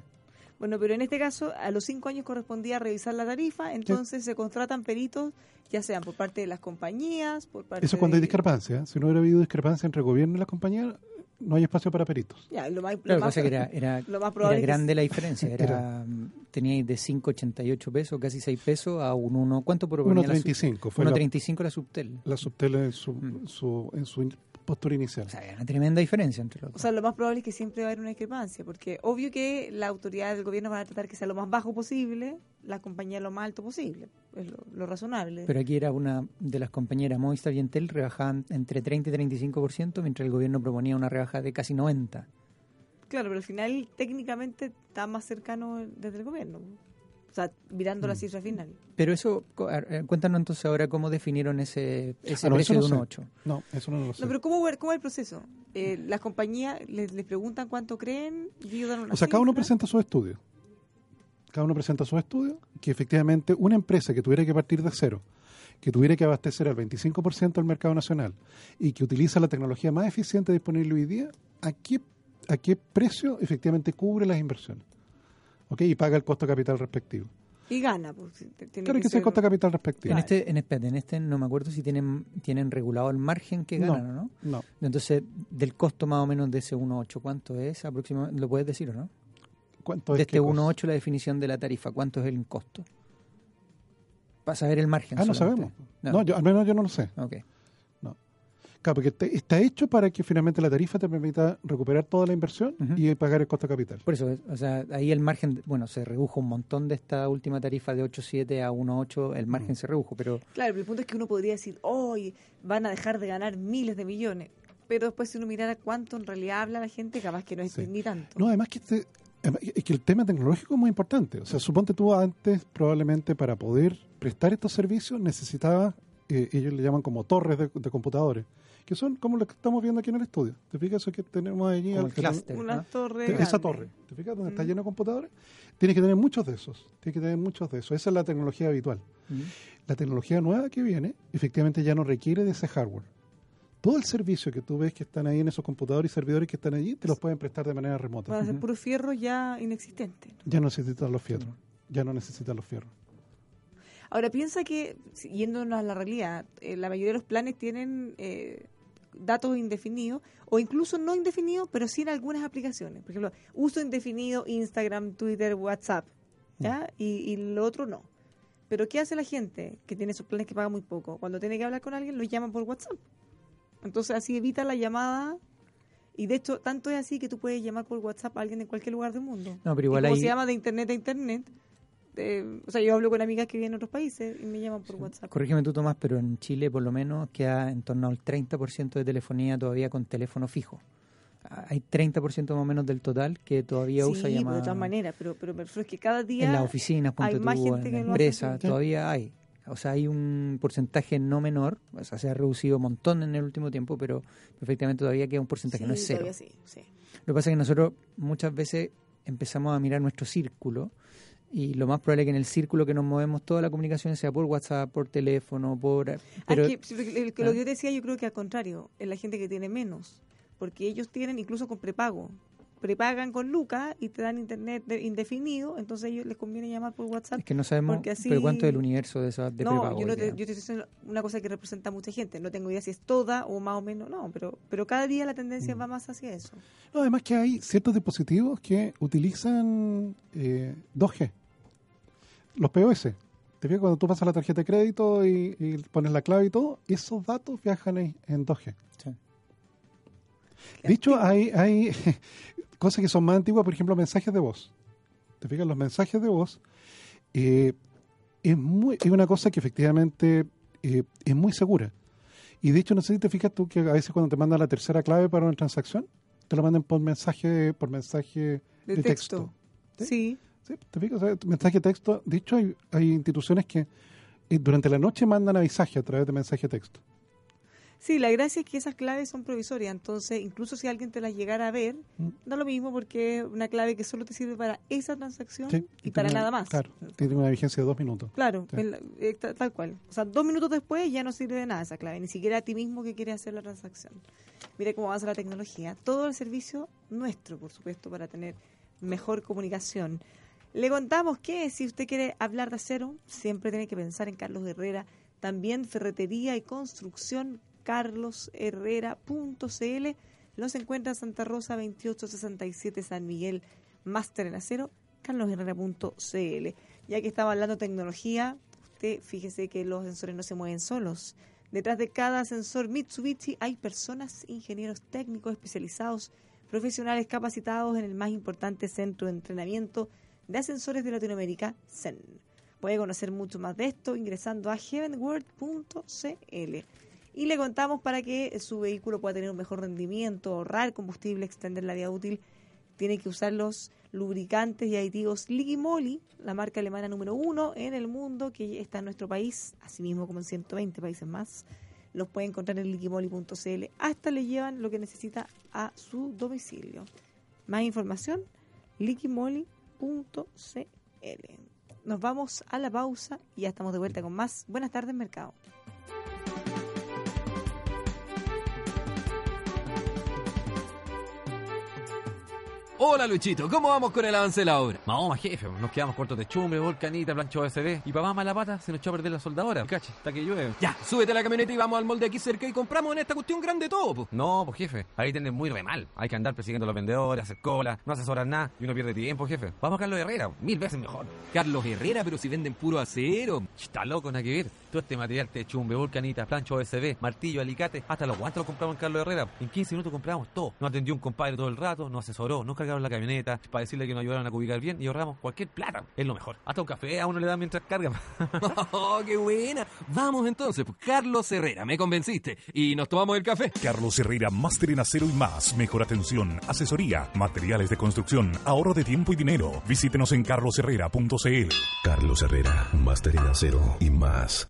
Bueno, pero en este caso, a los cinco años correspondía revisar la tarifa, entonces se contratan peritos, ya sean por parte de las compañías, por parte Eso cuando de- hay discrepancia. ¿eh? Si no hubiera habido discrepancia entre el gobierno y las compañías, no hay espacio para peritos. Ya, lo más, lo Claro, más- que era, era, lo más era probable que grande la diferencia. [LAUGHS] Era, teníais de 5,88 pesos, casi 6 pesos, a un 1. ¿Cuánto proponía la sub- 1.35 fue la, 1,35 la subtel. la subtel en su, Mm. su- en su postura inicial. O sea, hay una tremenda diferencia entre los O dos. sea, lo más probable es que siempre va a haber una discrepancia, porque obvio que la autoridad del gobierno va a tratar que sea lo más bajo posible, la compañía lo más alto posible, es lo, lo razonable. Pero aquí era una de las compañeras Movistar y Entel rebajaban entre 30 y 35%, mientras el gobierno proponía una rebaja de casi 90. claro, pero al final técnicamente está más cercano desde el gobierno. O sea, mirando la Mm. cifra final. Pero eso, eh, cuéntanos entonces ahora cómo definieron ese, ese Ah, no, precio eso de no 1,8. No, eso no lo sé. No, pero ¿cómo, va- cómo es el proceso? Eh, las compañías les, les preguntan cuánto creen, y ellos dan una O sea, cada uno presenta su estudio. Cada uno presenta su estudio, que efectivamente una empresa que tuviera que partir de cero, que tuviera que abastecer al 25% del mercado nacional y que utiliza la tecnología más eficiente disponible hoy día, ¿a qué, a qué precio efectivamente cubre las inversiones? ¿Ok? Y paga el costo de capital respectivo. Y gana. Pues, tiene Claro que es el costo de capital respectivo. En este, en, espérate, en este no me acuerdo si tienen, tienen regulado el margen que No. ganan o no. No, Entonces, del costo más o menos de ese 1.8, ¿cuánto es aproximadamente? ¿Lo puedes decir o no? ¿cuánto De es este qué cosa? 1.8 la definición de la tarifa, ¿cuánto es el costo? Para saber el margen. Ah, no sabemos. No. No, yo, al menos yo no lo sé. Ok. Claro, porque te- está hecho para que finalmente la tarifa te permita recuperar toda la inversión y pagar el costo de capital. Por eso, o sea, ahí el margen, bueno, se redujo un montón de esta última tarifa de 8.7 a 1.8, el margen se redujo, pero Claro, pero el punto es que uno podría decir, hoy van a dejar de ganar miles de millones. Pero después si uno mirara cuánto en realidad habla la gente, capaz que no es Sí. ni tanto. No, además que este, es que el tema tecnológico es muy importante. O sea, suponte tú antes probablemente para poder prestar estos servicios necesitabas, eh, ellos le llaman como torres de, de computadores, que son como lo que estamos viendo aquí en el estudio. ¿Te fijas eso que tenemos allí? como al- el cluster. Una ¿no? torre. Te- esa torre, ¿te fijas? Donde está Mm. lleno de computadores. Tienes que tener muchos de esos. Tienes que tener muchos de esos. Esa es la tecnología habitual. Mm. La tecnología nueva que viene, efectivamente ya no requiere de ese hardware. Todo el servicio que tú ves que están ahí en esos computadores y servidores que están allí, te los pueden prestar de manera remota. Van a ser Ujú. puros fierros ya inexistentes. Ya no necesitan los fierros. Ya no necesitan los fierros. Ahora piensa que, yéndonos a la realidad, eh, la mayoría de los planes tienen eh, datos indefinidos o incluso no indefinidos, pero sí en algunas aplicaciones. Por ejemplo, uso indefinido Instagram, Twitter, WhatsApp, ¿ya? Y, y lo otro no. Pero ¿qué hace la gente que tiene esos planes que paga muy poco? Cuando tiene que hablar con alguien, lo llama por WhatsApp. Entonces así evita la llamada. Y de hecho, tanto es así que tú puedes llamar por WhatsApp a alguien en cualquier lugar del mundo. No, pero Y igual como ahí, se llama de internet a internet, eh, o sea, yo hablo con amigas que viven en otros países y me llaman por WhatsApp. corrígeme tú Tomás, pero en Chile por lo menos queda en torno al 30% de telefonía todavía con teléfono fijo. Ah, Hay 30% más o menos del total que todavía sí, usa pero llamada de todas maneras, pero, pero me refiero es que cada día en las oficinas, hay más tú, gente en la empresa, todavía hay. O sea, hay un porcentaje no menor, o sea, se ha reducido un montón en el último tiempo, pero efectivamente todavía queda un porcentaje, no es cero. todavía sí, sí. Lo que pasa es que nosotros muchas veces empezamos a mirar nuestro círculo y lo más probable es que en el círculo que nos movemos toda la comunicación sea por WhatsApp, por teléfono, por... Pero, el- que Ah. lo que yo decía, yo creo que al contrario, es la gente que tiene menos, porque ellos tienen incluso con prepago. Prepagan con Lucas y te dan internet de- indefinido, entonces a ellos les conviene llamar por WhatsApp. es que no sabemos, porque así- pero cuánto es el universo de esas de no, prepago yo, no te, yo te estoy diciendo una cosa que representa a mucha gente. No tengo idea si es toda o más o menos, no, pero, pero cada día la tendencia Mm. va más hacia eso. No, además que hay ciertos dispositivos que utilizan eh, 2G. Los POS. Te fijas cuando tú pasas la tarjeta de crédito y, y pones la clave y todo, esos datos viajan en, en 2G. Sí. De hecho, hay, hay cosas que son más antiguas, por ejemplo, mensajes de voz. Te fijas, los mensajes de voz eh, es, muy, es una cosa que efectivamente eh, es muy segura. Y de hecho, no sé si te fijas tú que a veces cuando te mandan la tercera clave para una transacción, te lo mandan por mensaje, por mensaje De, de, texto. ¿Sí? Sí. Sí, te fijas, O sea, mensaje de texto. De hecho, hay, hay instituciones que eh, durante la noche mandan avisaje a través de mensaje de texto. Sí, la gracia es que esas claves son provisorias, entonces incluso si alguien te las llegara a ver, Mm. da lo mismo porque es una clave que solo te sirve para esa transacción Sí, y para nada más. Claro, tiene una vigencia de dos minutos. Claro, Sí. el- eh, ta- tal cual. O sea, dos minutos después ya no sirve de nada esa clave, ni siquiera a ti mismo que quieres hacer la transacción. Mire cómo avanza la tecnología. Todo el servicio nuestro, por supuesto, para tener mejor comunicación. Le contamos que si usted quiere hablar de acero, siempre tiene que pensar en Carlos Herrera. También ferretería y construcción, carlosherrera.cl. Los encuentra en Santa Rosa 2867 San Miguel, Máster en Acero, carlosherrera.cl. Ya que estaba hablando tecnología, usted fíjese que los sensores no se mueven solos. Detrás de cada sensor Mitsubishi hay personas, ingenieros técnicos especializados, profesionales capacitados en el más importante centro de entrenamiento de ascensores de Latinoamérica, CEN. Puede conocer mucho más de esto ingresando a heavenworld.cl. Y le contamos para que su vehículo pueda tener un mejor rendimiento, ahorrar combustible, extender la vida útil. Tiene que usar los lubricantes y aditivos Liqui Moly, la marca alemana número uno en el mundo, que está en nuestro país, asimismo como en 120 países más. Los puede encontrar en liquimoli.cl. Hasta le llevan lo que necesita a su domicilio. Más información, liquimoli.cl. Nos vamos a la pausa y ya estamos de vuelta con más. Buenas tardes, mercado. Hola Luchito, ¿cómo vamos con el avance de la obra? No, jefe, nos quedamos cortos de chumbre, volcanita, plancho OSB y papá mala pata se nos echó a perder la soldadora. Cacha, hasta que llueve. Ya, súbete a la camioneta y vamos al molde aquí cerca y compramos en esta cuestión grande todo, po. No, pues jefe, ahí tienden muy re mal. Hay que andar persiguiendo a los vendedores, hacer cola, no asesoran nada y uno pierde tiempo, jefe. Vamos a Carlos Herrera, mil veces mejor. Carlos Herrera, pero si venden puro acero. Está loco, nada que ver. Todo este material de chumbe, volcanita, plancho OSB, martillo, alicate, hasta los guantes los compramos en Carlos Herrera. En 15 minutos compramos todo. Nos atendió un compadre todo el rato, nos asesoró, nos cargaron la camioneta para decirle que nos ayudaron a ubicar bien y ahorramos cualquier plata. Es lo mejor. Hasta un café a uno le da mientras carga. [LAUGHS] ¡Oh, qué buena! Vamos entonces, pues, Carlos Herrera, me convenciste. Y nos tomamos el café. Carlos Herrera, máster en acero y más. Mejor atención, asesoría, materiales de construcción, ahorro de tiempo y dinero. Visítenos en carlosherrera.cl. Carlos Herrera, máster en acero y más.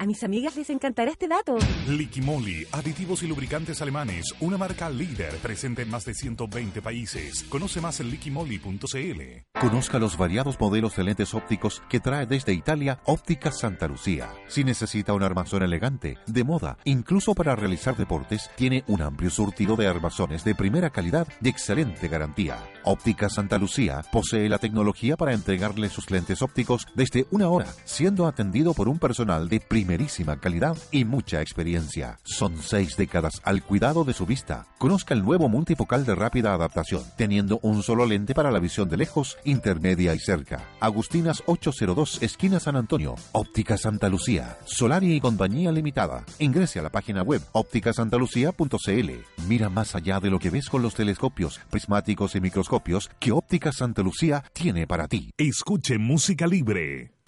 A mis amigas les encantará este dato. Liquimoli, aditivos y lubricantes alemanes, una marca líder presente en más de 120 países. Conoce más en liquimoli.cl. Conozca los variados modelos de lentes ópticos que trae desde Italia Óptica Santa Lucía. Si necesita un armazón elegante, de moda, incluso para realizar deportes, tiene un amplio surtido de armazones de primera calidad y excelente garantía. Óptica Santa Lucía posee la tecnología para entregarle sus lentes ópticos desde una hora, siendo atendido por un personal de calidad y mucha experiencia. Son seis décadas al cuidado de su vista. Conozca el nuevo multifocal de rápida adaptación, teniendo un solo lente para la visión de lejos, intermedia y cerca. Agustinas 802, esquina San Antonio. Óptica Santa Lucía. Solari y compañía limitada. Ingrese a la página web ópticasantalucía.cl. Mira más allá de lo que ves con los telescopios, prismáticos y microscopios que Óptica Santa Lucía tiene para ti. Escuche música libre.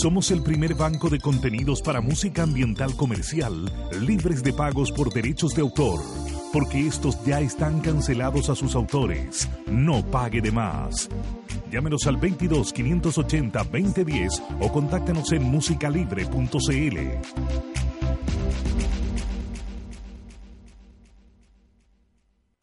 Somos el primer banco de contenidos para música ambiental comercial, libres de pagos por derechos de autor, porque estos ya están cancelados a sus autores. No pague de más. Llámenos al 22 580 2010 o contáctenos en musicalibre.cl.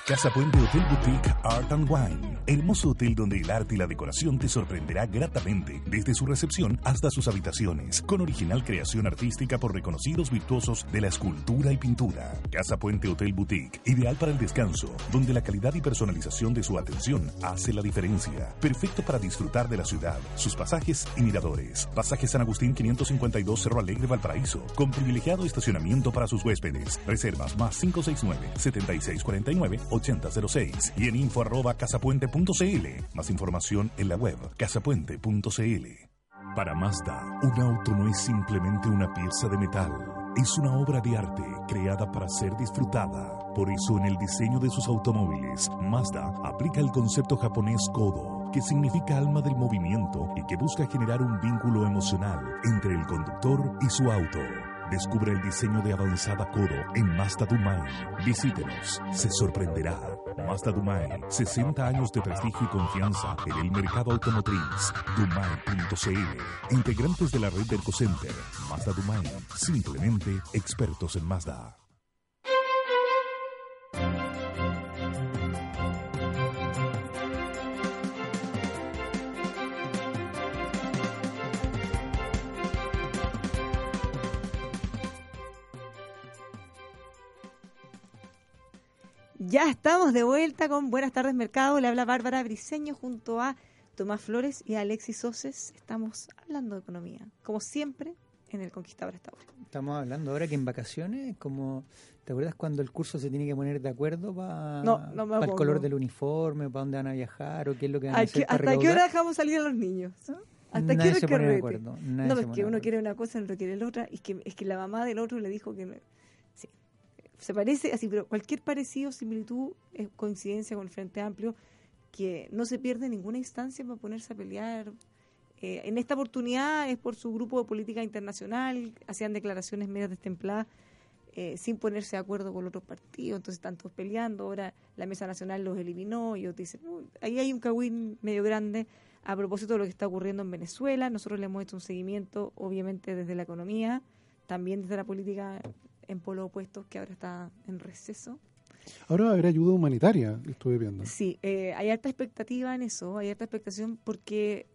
Casa Puente Hotel Boutique Art and Wine. Hermoso hotel donde el arte y la decoración te sorprenderá gratamente, desde su recepción hasta sus habitaciones, con original creación artística por reconocidos virtuosos de la escultura y pintura. Casa Puente Hotel Boutique, ideal para el descanso, donde la calidad y personalización de su atención hace la diferencia. Perfecto para disfrutar de la ciudad, sus pasajes y miradores. Pasaje San Agustín 552 Cerro Alegre Valparaíso, con privilegiado estacionamiento para sus huéspedes. Reservas más 569 7649 8006 y en info arroba casapuente.cl. Más información en la web casapuente.cl. Para Mazda, un auto no es simplemente una pieza de metal. Es una obra de arte creada para ser disfrutada. Por eso en el diseño de sus automóviles, Mazda aplica el concepto japonés Kodo, que significa alma del movimiento y que busca generar un vínculo emocional entre el conductor y su auto. Descubre el diseño de avanzada Kodo en Mazda Dumai. Visítenos, se sorprenderá. Mazda Dumai, 60 años de prestigio y confianza en el mercado automotriz. Dumai.cl. Integrantes de la red del Center. Mazda Dumai, simplemente expertos en Mazda. Ya estamos de vuelta con Buenas tardes Mercado. Le habla Bárbara Briseño junto a Tomás Flores y Alexis Soces. Estamos hablando de economía, como siempre, en el Conquistador esta hora. Estamos hablando ahora que en vacaciones, como ¿te acuerdas cuando el curso se tiene que poner de acuerdo para No, no me el color del uniforme, para dónde van a viajar o qué es lo que van a ¿A hacer ¿Hasta qué hora dejamos salir a los niños? ¿Hasta Nadie qué hora se el pone de acuerdo, nadie No, es que uno quiere una cosa, el otro quiere la otra. Y es que, es que la mamá del otro le dijo que... no- Sí. Se parece así, pero cualquier parecido, similitud, es coincidencia con el Frente Amplio, que no se pierde ninguna instancia para ponerse a pelear. Eh, en esta oportunidad es por su grupo de política internacional, hacían declaraciones medias destempladas, eh, sin ponerse de acuerdo con los otros partidos, entonces están todos peleando, ahora la Mesa Nacional los eliminó y otros dicen, "Uh, ahí hay un cagüín medio grande a propósito de lo que está ocurriendo en Venezuela, nosotros le hemos hecho un seguimiento, obviamente desde la economía, también desde la política en polo opuestos, que ahora está en receso. Ahora va a haber ayuda humanitaria, estuve viendo. Sí, eh, hay alta expectativa en eso, hay alta expectación porque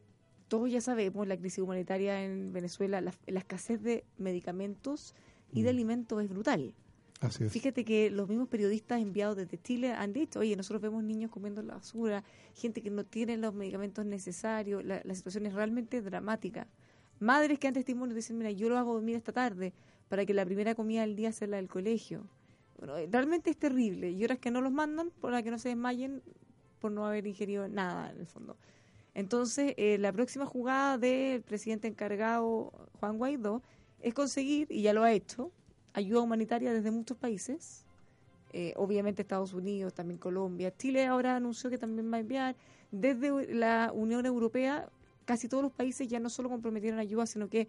todos ya sabemos la crisis humanitaria en Venezuela, la, la escasez de medicamentos y de Mm. alimentos es brutal. Así es. Fíjate que los mismos periodistas enviados desde Chile han dicho, oye, nosotros vemos niños comiendo en la basura, gente que no tiene los medicamentos necesarios, la, la situación es realmente dramática. Madres que dan testimonio dicen, mira, yo lo hago dormir esta tarde para que la primera comida del día sea la del colegio. Bueno, eh, realmente es terrible. Y horas que no los mandan para que no se desmayen por no haber ingerido nada en el fondo. Entonces, eh, la próxima jugada del presidente encargado, Juan Guaidó, es conseguir, y ya lo ha hecho, ayuda humanitaria desde muchos países. Eh, obviamente Estados Unidos, también Colombia. Chile ahora anunció que también va a enviar. Desde la Unión Europea, casi todos los países ya no solo comprometieron ayuda, sino que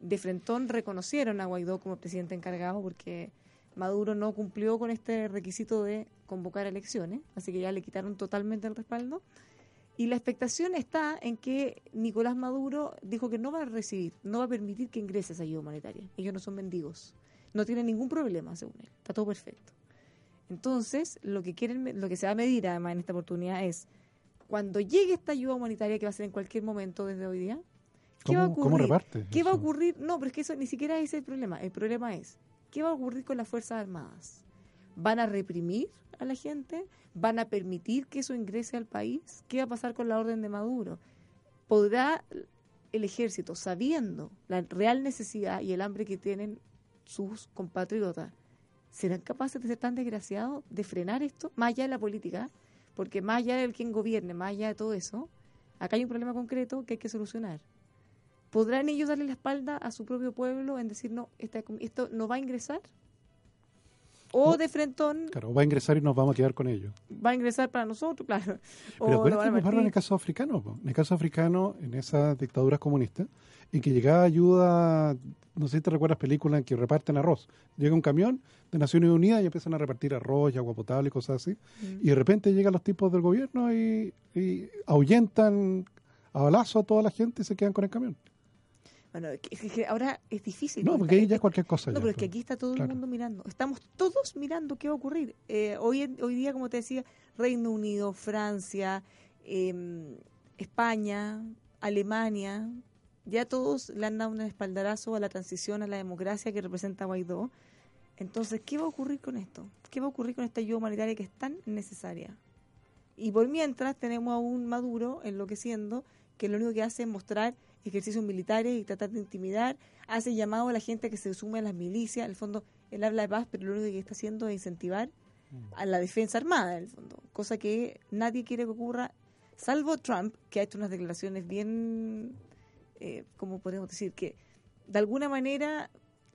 de frentón reconocieron a Guaidó como presidente encargado porque Maduro no cumplió con este requisito de convocar elecciones, así que ya le quitaron totalmente el respaldo. Y la expectación está en que Nicolás Maduro dijo que no va a recibir, no va a permitir que ingrese esa ayuda humanitaria. Ellos no son mendigos, no tienen ningún problema, según él, está todo perfecto. Entonces, lo que quieren, lo que se va a medir además en esta oportunidad es cuando llegue esta ayuda humanitaria que va a ser en cualquier momento desde hoy día, ¿qué va a ¿Cómo, cómo ocurrir? reparte? ¿Qué va a ocurrir? No, pero es que eso ni siquiera es el problema. El problema es, ¿qué va a ocurrir con las Fuerzas Armadas? ¿Van a reprimir a la gente? ¿Van a permitir que eso ingrese al país? ¿Qué va a pasar con la orden de Maduro? ¿Podrá el ejército, sabiendo la real necesidad y el hambre que tienen sus compatriotas, serán capaces de ser tan desgraciados de frenar esto, más allá de la política? Porque más allá del quien gobierne, más allá de todo eso, acá hay un problema concreto que hay que solucionar. ¿Podrán ellos darle la espalda a su propio pueblo en decir, no, esta, esto no va a ingresar? O No. de frentón Claro, va a ingresar y nos vamos a quedar con ellos. va a ingresar para nosotros, [LAUGHS] claro. O Pero acuérdate, Bárbara, en el caso africano, po. en el caso africano, en esas dictaduras comunistas, en que llegaba ayuda, no sé si te recuerdas películas en que reparten arroz. Llega un camión de Naciones Unidas y empiezan a repartir arroz y agua potable y cosas así. Mm. Y de repente llegan los tipos del gobierno y, y ahuyentan a balazo a toda la gente y se quedan con el camión. Bueno, ahora es difícil. No, porque ahí ya es cualquier cosa. No, ya, pero es que pues. aquí está todo Claro. el mundo mirando. Estamos todos mirando qué va a ocurrir. Eh, hoy, hoy día, como te decía, Reino Unido, Francia, eh, España, Alemania, ya todos le han dado un espaldarazo a la transición a la democracia que representa Guaidó. Entonces, ¿qué va a ocurrir con esto? ¿Qué va a ocurrir con esta ayuda humanitaria que es tan necesaria? Y por mientras tenemos a un Maduro enloqueciendo que lo único que hace es mostrar ejercicios militares y tratar de intimidar, hace llamado a la gente que se sume a las milicias, en el fondo él habla de paz, pero lo único que está haciendo es incentivar a la defensa armada, en el fondo. Cosa que nadie quiere que ocurra, salvo Trump, que ha hecho unas declaraciones bien, eh, ¿cómo podemos decir? Que de alguna manera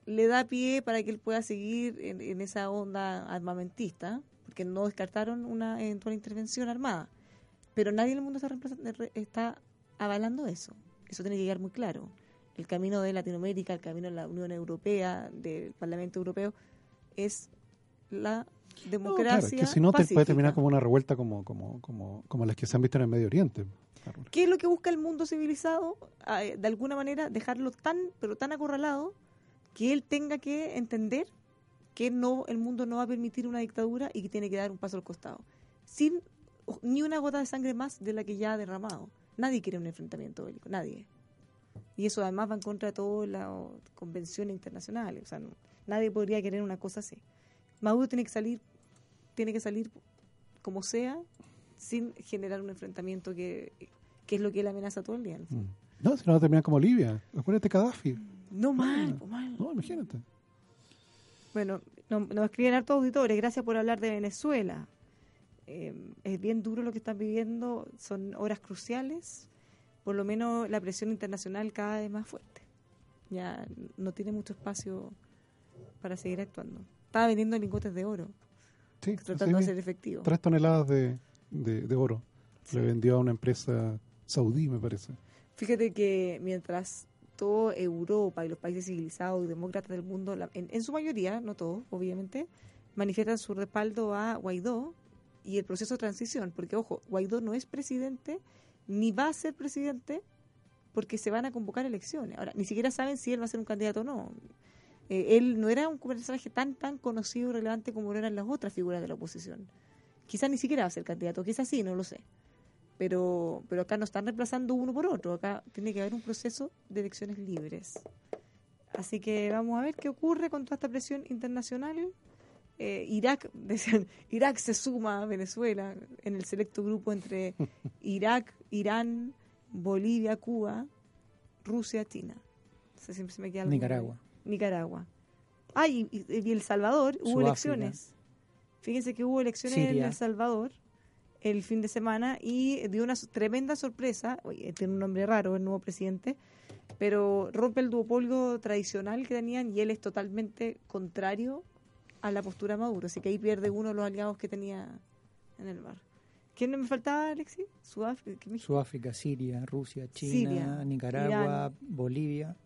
le da pie para que él pueda seguir en, esa onda armamentista, porque no descartaron una eventual intervención armada. Pero nadie en el mundo está, está avalando eso. Eso tiene que quedar muy claro. El camino de Latinoamérica, el camino de la Unión Europea, del Parlamento Europeo, es la No, claro, democracia. que si no te puede terminar como una revuelta como, como, como, como las que se han visto en el Medio Oriente. ¿Qué es lo que busca el mundo civilizado? Ah, eh, De alguna manera, dejarlo tan, pero tan acorralado que él tenga que entender que no, el mundo no va a permitir una dictadura y que tiene que dar un paso al costado. Sin ni una gota de sangre más de la que ya ha derramado. Nadie quiere un enfrentamiento bélico, nadie. Y eso además va en contra de todas las convenciones internacionales. O sea, no- nadie podría querer una cosa así. Maduro tiene que salir, tiene que salir como sea, sin generar un enfrentamiento que, que es lo que él amenaza todo el día. Mm. No, si no va a terminar como Libia. Acuérdate Gaddafi. No mal, po, mal. No, imagínate. Bueno, no- nos escriben hartos auditores, gracias por hablar de Venezuela. Eh, es bien duro lo que están viviendo, son horas cruciales, por lo menos la presión internacional cada vez más fuerte. Ya no tiene mucho espacio para seguir actuando. Estaba vendiendo lingotes de oro, Sí, tratando de hacer efectivo. Tres toneladas de, de, de oro. Sí. Le vendió a una empresa saudí, me parece. Fíjate que mientras toda Europa y los países civilizados y demócratas del mundo, la- en, en su mayoría, no todos, obviamente, manifiestan su respaldo a Guaidó y el proceso de transición, porque ojo, Guaidó no es presidente ni va a ser presidente porque se van a convocar elecciones. Ahora, ni siquiera saben si él va a ser un candidato o no. Eh, él no era un personaje tan tan conocido y relevante como lo eran las otras figuras de la oposición. Quizás ni siquiera va a ser candidato, quizás sí, no lo sé pero pero acá no están reemplazando uno por otro, acá tiene que haber un proceso de elecciones libres. Así que vamos a ver qué ocurre con toda esta presión internacional. Eh, Irak, [LAUGHS] decían, Irak se suma a Venezuela en el selecto grupo entre [LAUGHS] Irak, Irán, Bolivia, Cuba, Rusia, China. O sea, siempre se me queda Nicaragua. Nicaragua. Ah, y, El Salvador hubo Sudáfrica. elecciones. Fíjense que hubo elecciones en. El Salvador el fin de semana y dio una tremenda sorpresa. Oye, tiene un nombre raro el nuevo presidente, pero rompe el duopolio tradicional que tenían y él es totalmente contrario a la postura de Maduro. Así que ahí pierde uno de los aliados que tenía en el bar. ¿Quién me faltaba, Alexis? Sudáfrica. ¿qué me dijiste? Sudáfrica, Siria, Rusia, China, Siria, Nicaragua, Irán. Bolivia,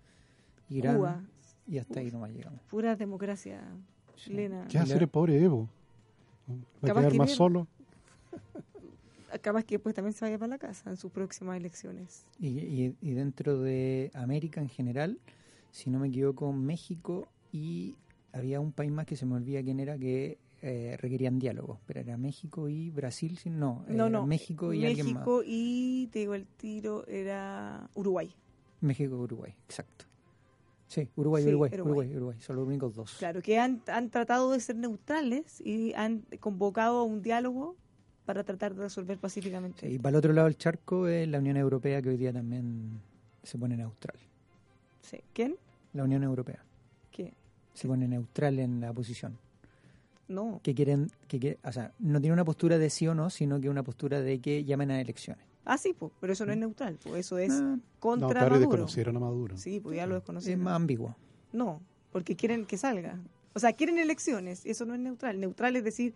Irán. Cuba. Y hasta ahí nomás llegamos. Pura democracia chilena. ¿Qué va a hacer el pobre Evo? ¿Va a quedar que más bien. solo? [LAUGHS] Capaz que después también se vaya para la casa en sus próximas elecciones. Y, y- y dentro de América en general, si no me equivoco, México y había un país más que se me olvida quién era que eh, requerían diálogo. Pero era México y Brasil, si- no, No, era no. México y alguien más. México y, te digo el tiro, era Uruguay. México y Uruguay, exacto. Sí, Uruguay, Sí, Uruguay, Uruguay. Uruguay, Uruguay, son los únicos dos. Claro, que han, han tratado de ser neutrales y han convocado a un diálogo para tratar de resolver pacíficamente. Sí, y para el otro lado del charco es la Unión Europea que hoy día también se pone neutral. Sí. ¿Quién? La Unión Europea. Se pone neutral en la posición. No. Que quieren, que, que- o sea, no tiene una postura de sí o no, sino que una postura de que llamen a elecciones. Ah, sí, pues, pero eso no es neutral, pues eso es Ah, No, contra claro, y Maduro. desconocieron a Maduro. Sí, pues ya lo es desconocieron. más ambiguo. No, porque quieren que salga. O sea, quieren elecciones, y eso no es neutral. Neutral es decir,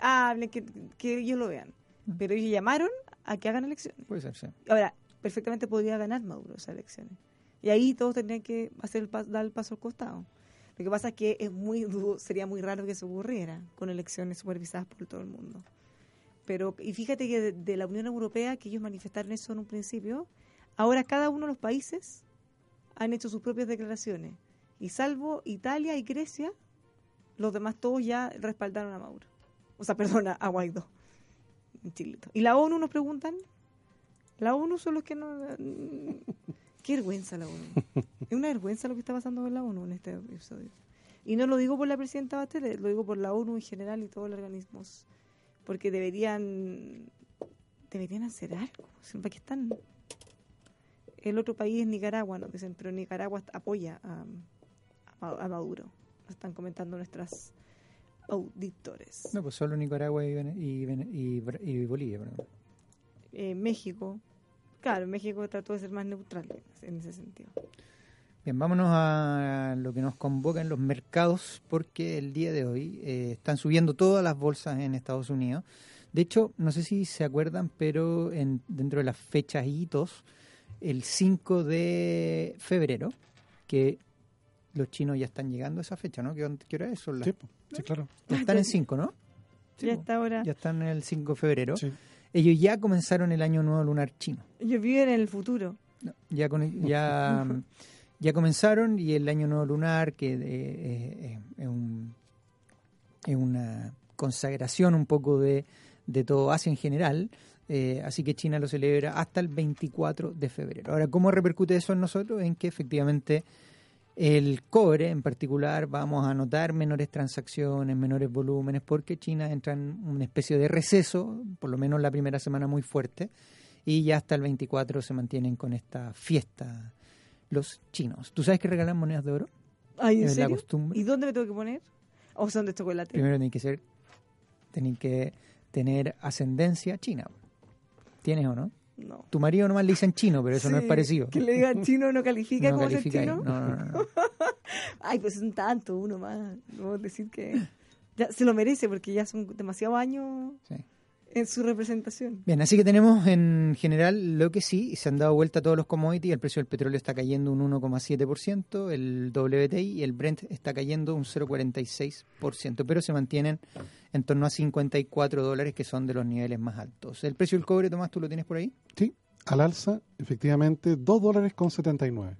hablen, que, que ellos lo vean. Pero ellos llamaron a que hagan elecciones. Puede ser, sí. Ahora, perfectamente podría ganar Maduro esas elecciones. Y ahí todos tendrían que hacer el pas- dar el paso al costado. Lo que pasa es que es muy sería muy raro que eso ocurriera con elecciones supervisadas por todo el mundo. Pero, y fíjate que de, la Unión Europea, que ellos manifestaron eso en un principio, ahora cada uno de los países han hecho sus propias declaraciones. Y salvo Italia y Grecia, los demás todos ya respaldaron a Maduro. O sea, [LAUGHS] perdona, a Guaidó. En Chilito. Y la ONU nos preguntan, la ONU son los que no... Qué vergüenza la ONU. [LAUGHS] Es una vergüenza lo que está pasando con la ONU en este episodio. Y no lo digo por la presidenta Bachelet, lo digo por la ONU en general y todos los organismos. Porque deberían deberían hacer algo. ¿Para qué están? El otro país es Nicaragua, nos dicen, pero Nicaragua apoya a, a- a Maduro. Nos están comentando nuestras auditores. No, pues solo Nicaragua y, y, y Bolivia. perdón. Eh, México, claro, México trató de ser más neutral en ese sentido. Bien, vámonos a lo que nos convoca en los mercados, porque el día de hoy eh, están subiendo todas las bolsas en Estados Unidos. De hecho, no sé si se acuerdan, pero en, dentro de las fechas y hitos, el 5 de febrero, que los chinos ya están llegando a esa fecha, ¿no? ¿Qué, qué hora es? Son las- Sí, sí, claro. ya están en 5, ¿no? Sí, ya está ahora. Ya están en el 5 de febrero. Sí. Ellos ya comenzaron el año nuevo lunar chino. Ellos viven en el futuro. No, ya, con- ya, [LAUGHS] ya comenzaron y el año nuevo lunar, que eh, eh, es, un- es una consagración un poco de, de todo Asia en general, eh, así que China lo celebra hasta el 24 de febrero. Ahora, ¿cómo repercute eso en nosotros? En que efectivamente el cobre en particular vamos a notar menores transacciones, menores volúmenes, porque China entra en una especie de receso, por lo menos la primera semana muy fuerte, y ya hasta el 24 se mantienen con esta fiesta los chinos. ¿Tú sabes que regalan monedas de oro? Ay, ¿en Es la serio? costumbre. ¿Y dónde me tengo que poner? ¿O son de chocolate? Primero tienen que ser, tienen que tener ascendencia china. ¿Tienes o no? No. Tu marido nomás le dicen chino, pero eso no es Sí, parecido. Que le digan chino no califica no como califica ser chino. No, no. [LAUGHS] Ay, pues es un tanto, uno más. No decir que ya se lo merece porque ya son demasiados años Sí. En su representación. Bien, así que tenemos en general lo que sí, se han dado vuelta todos los commodities, el precio del petróleo está cayendo un 1,7%, el WTI y el Brent está cayendo un 0,46%, pero se mantienen en torno a 54 dólares, que son de los niveles más altos. El precio del cobre, Tomás, ¿tú lo tienes por ahí? Sí, al alza, efectivamente, 2 dólares con 79.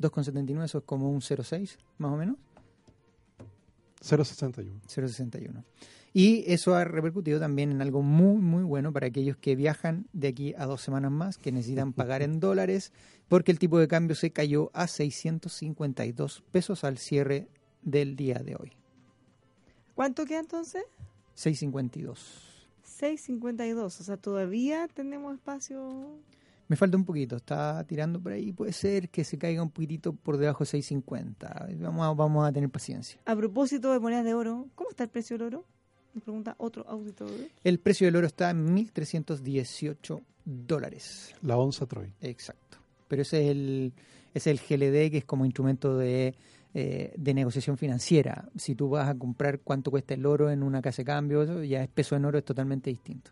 2,79, eso es como un 0,6 más o menos. 0,61. 0,61. Y eso ha repercutido también en algo muy, muy bueno para aquellos que viajan de aquí a dos semanas más, que necesitan pagar en dólares, porque el tipo de cambio se cayó a 652 pesos al cierre del día de hoy. ¿Cuánto queda entonces? 652. 6.52. O sea, todavía tenemos espacio. Me falta un poquito, está tirando por ahí, puede ser que se caiga un poquitito por debajo de 650. Vamos a, vamos a tener paciencia. A propósito de monedas de oro, ¿cómo está el precio del oro? Pregunta otro auditor. El precio del oro está en 1.318 dólares. La onza Troy. Exacto. Pero ese es el, ese es el GLD, que es como instrumento de, eh, de negociación financiera. Si tú vas a comprar cuánto cuesta el oro en una casa de cambio, ya es peso en oro, es totalmente distinto.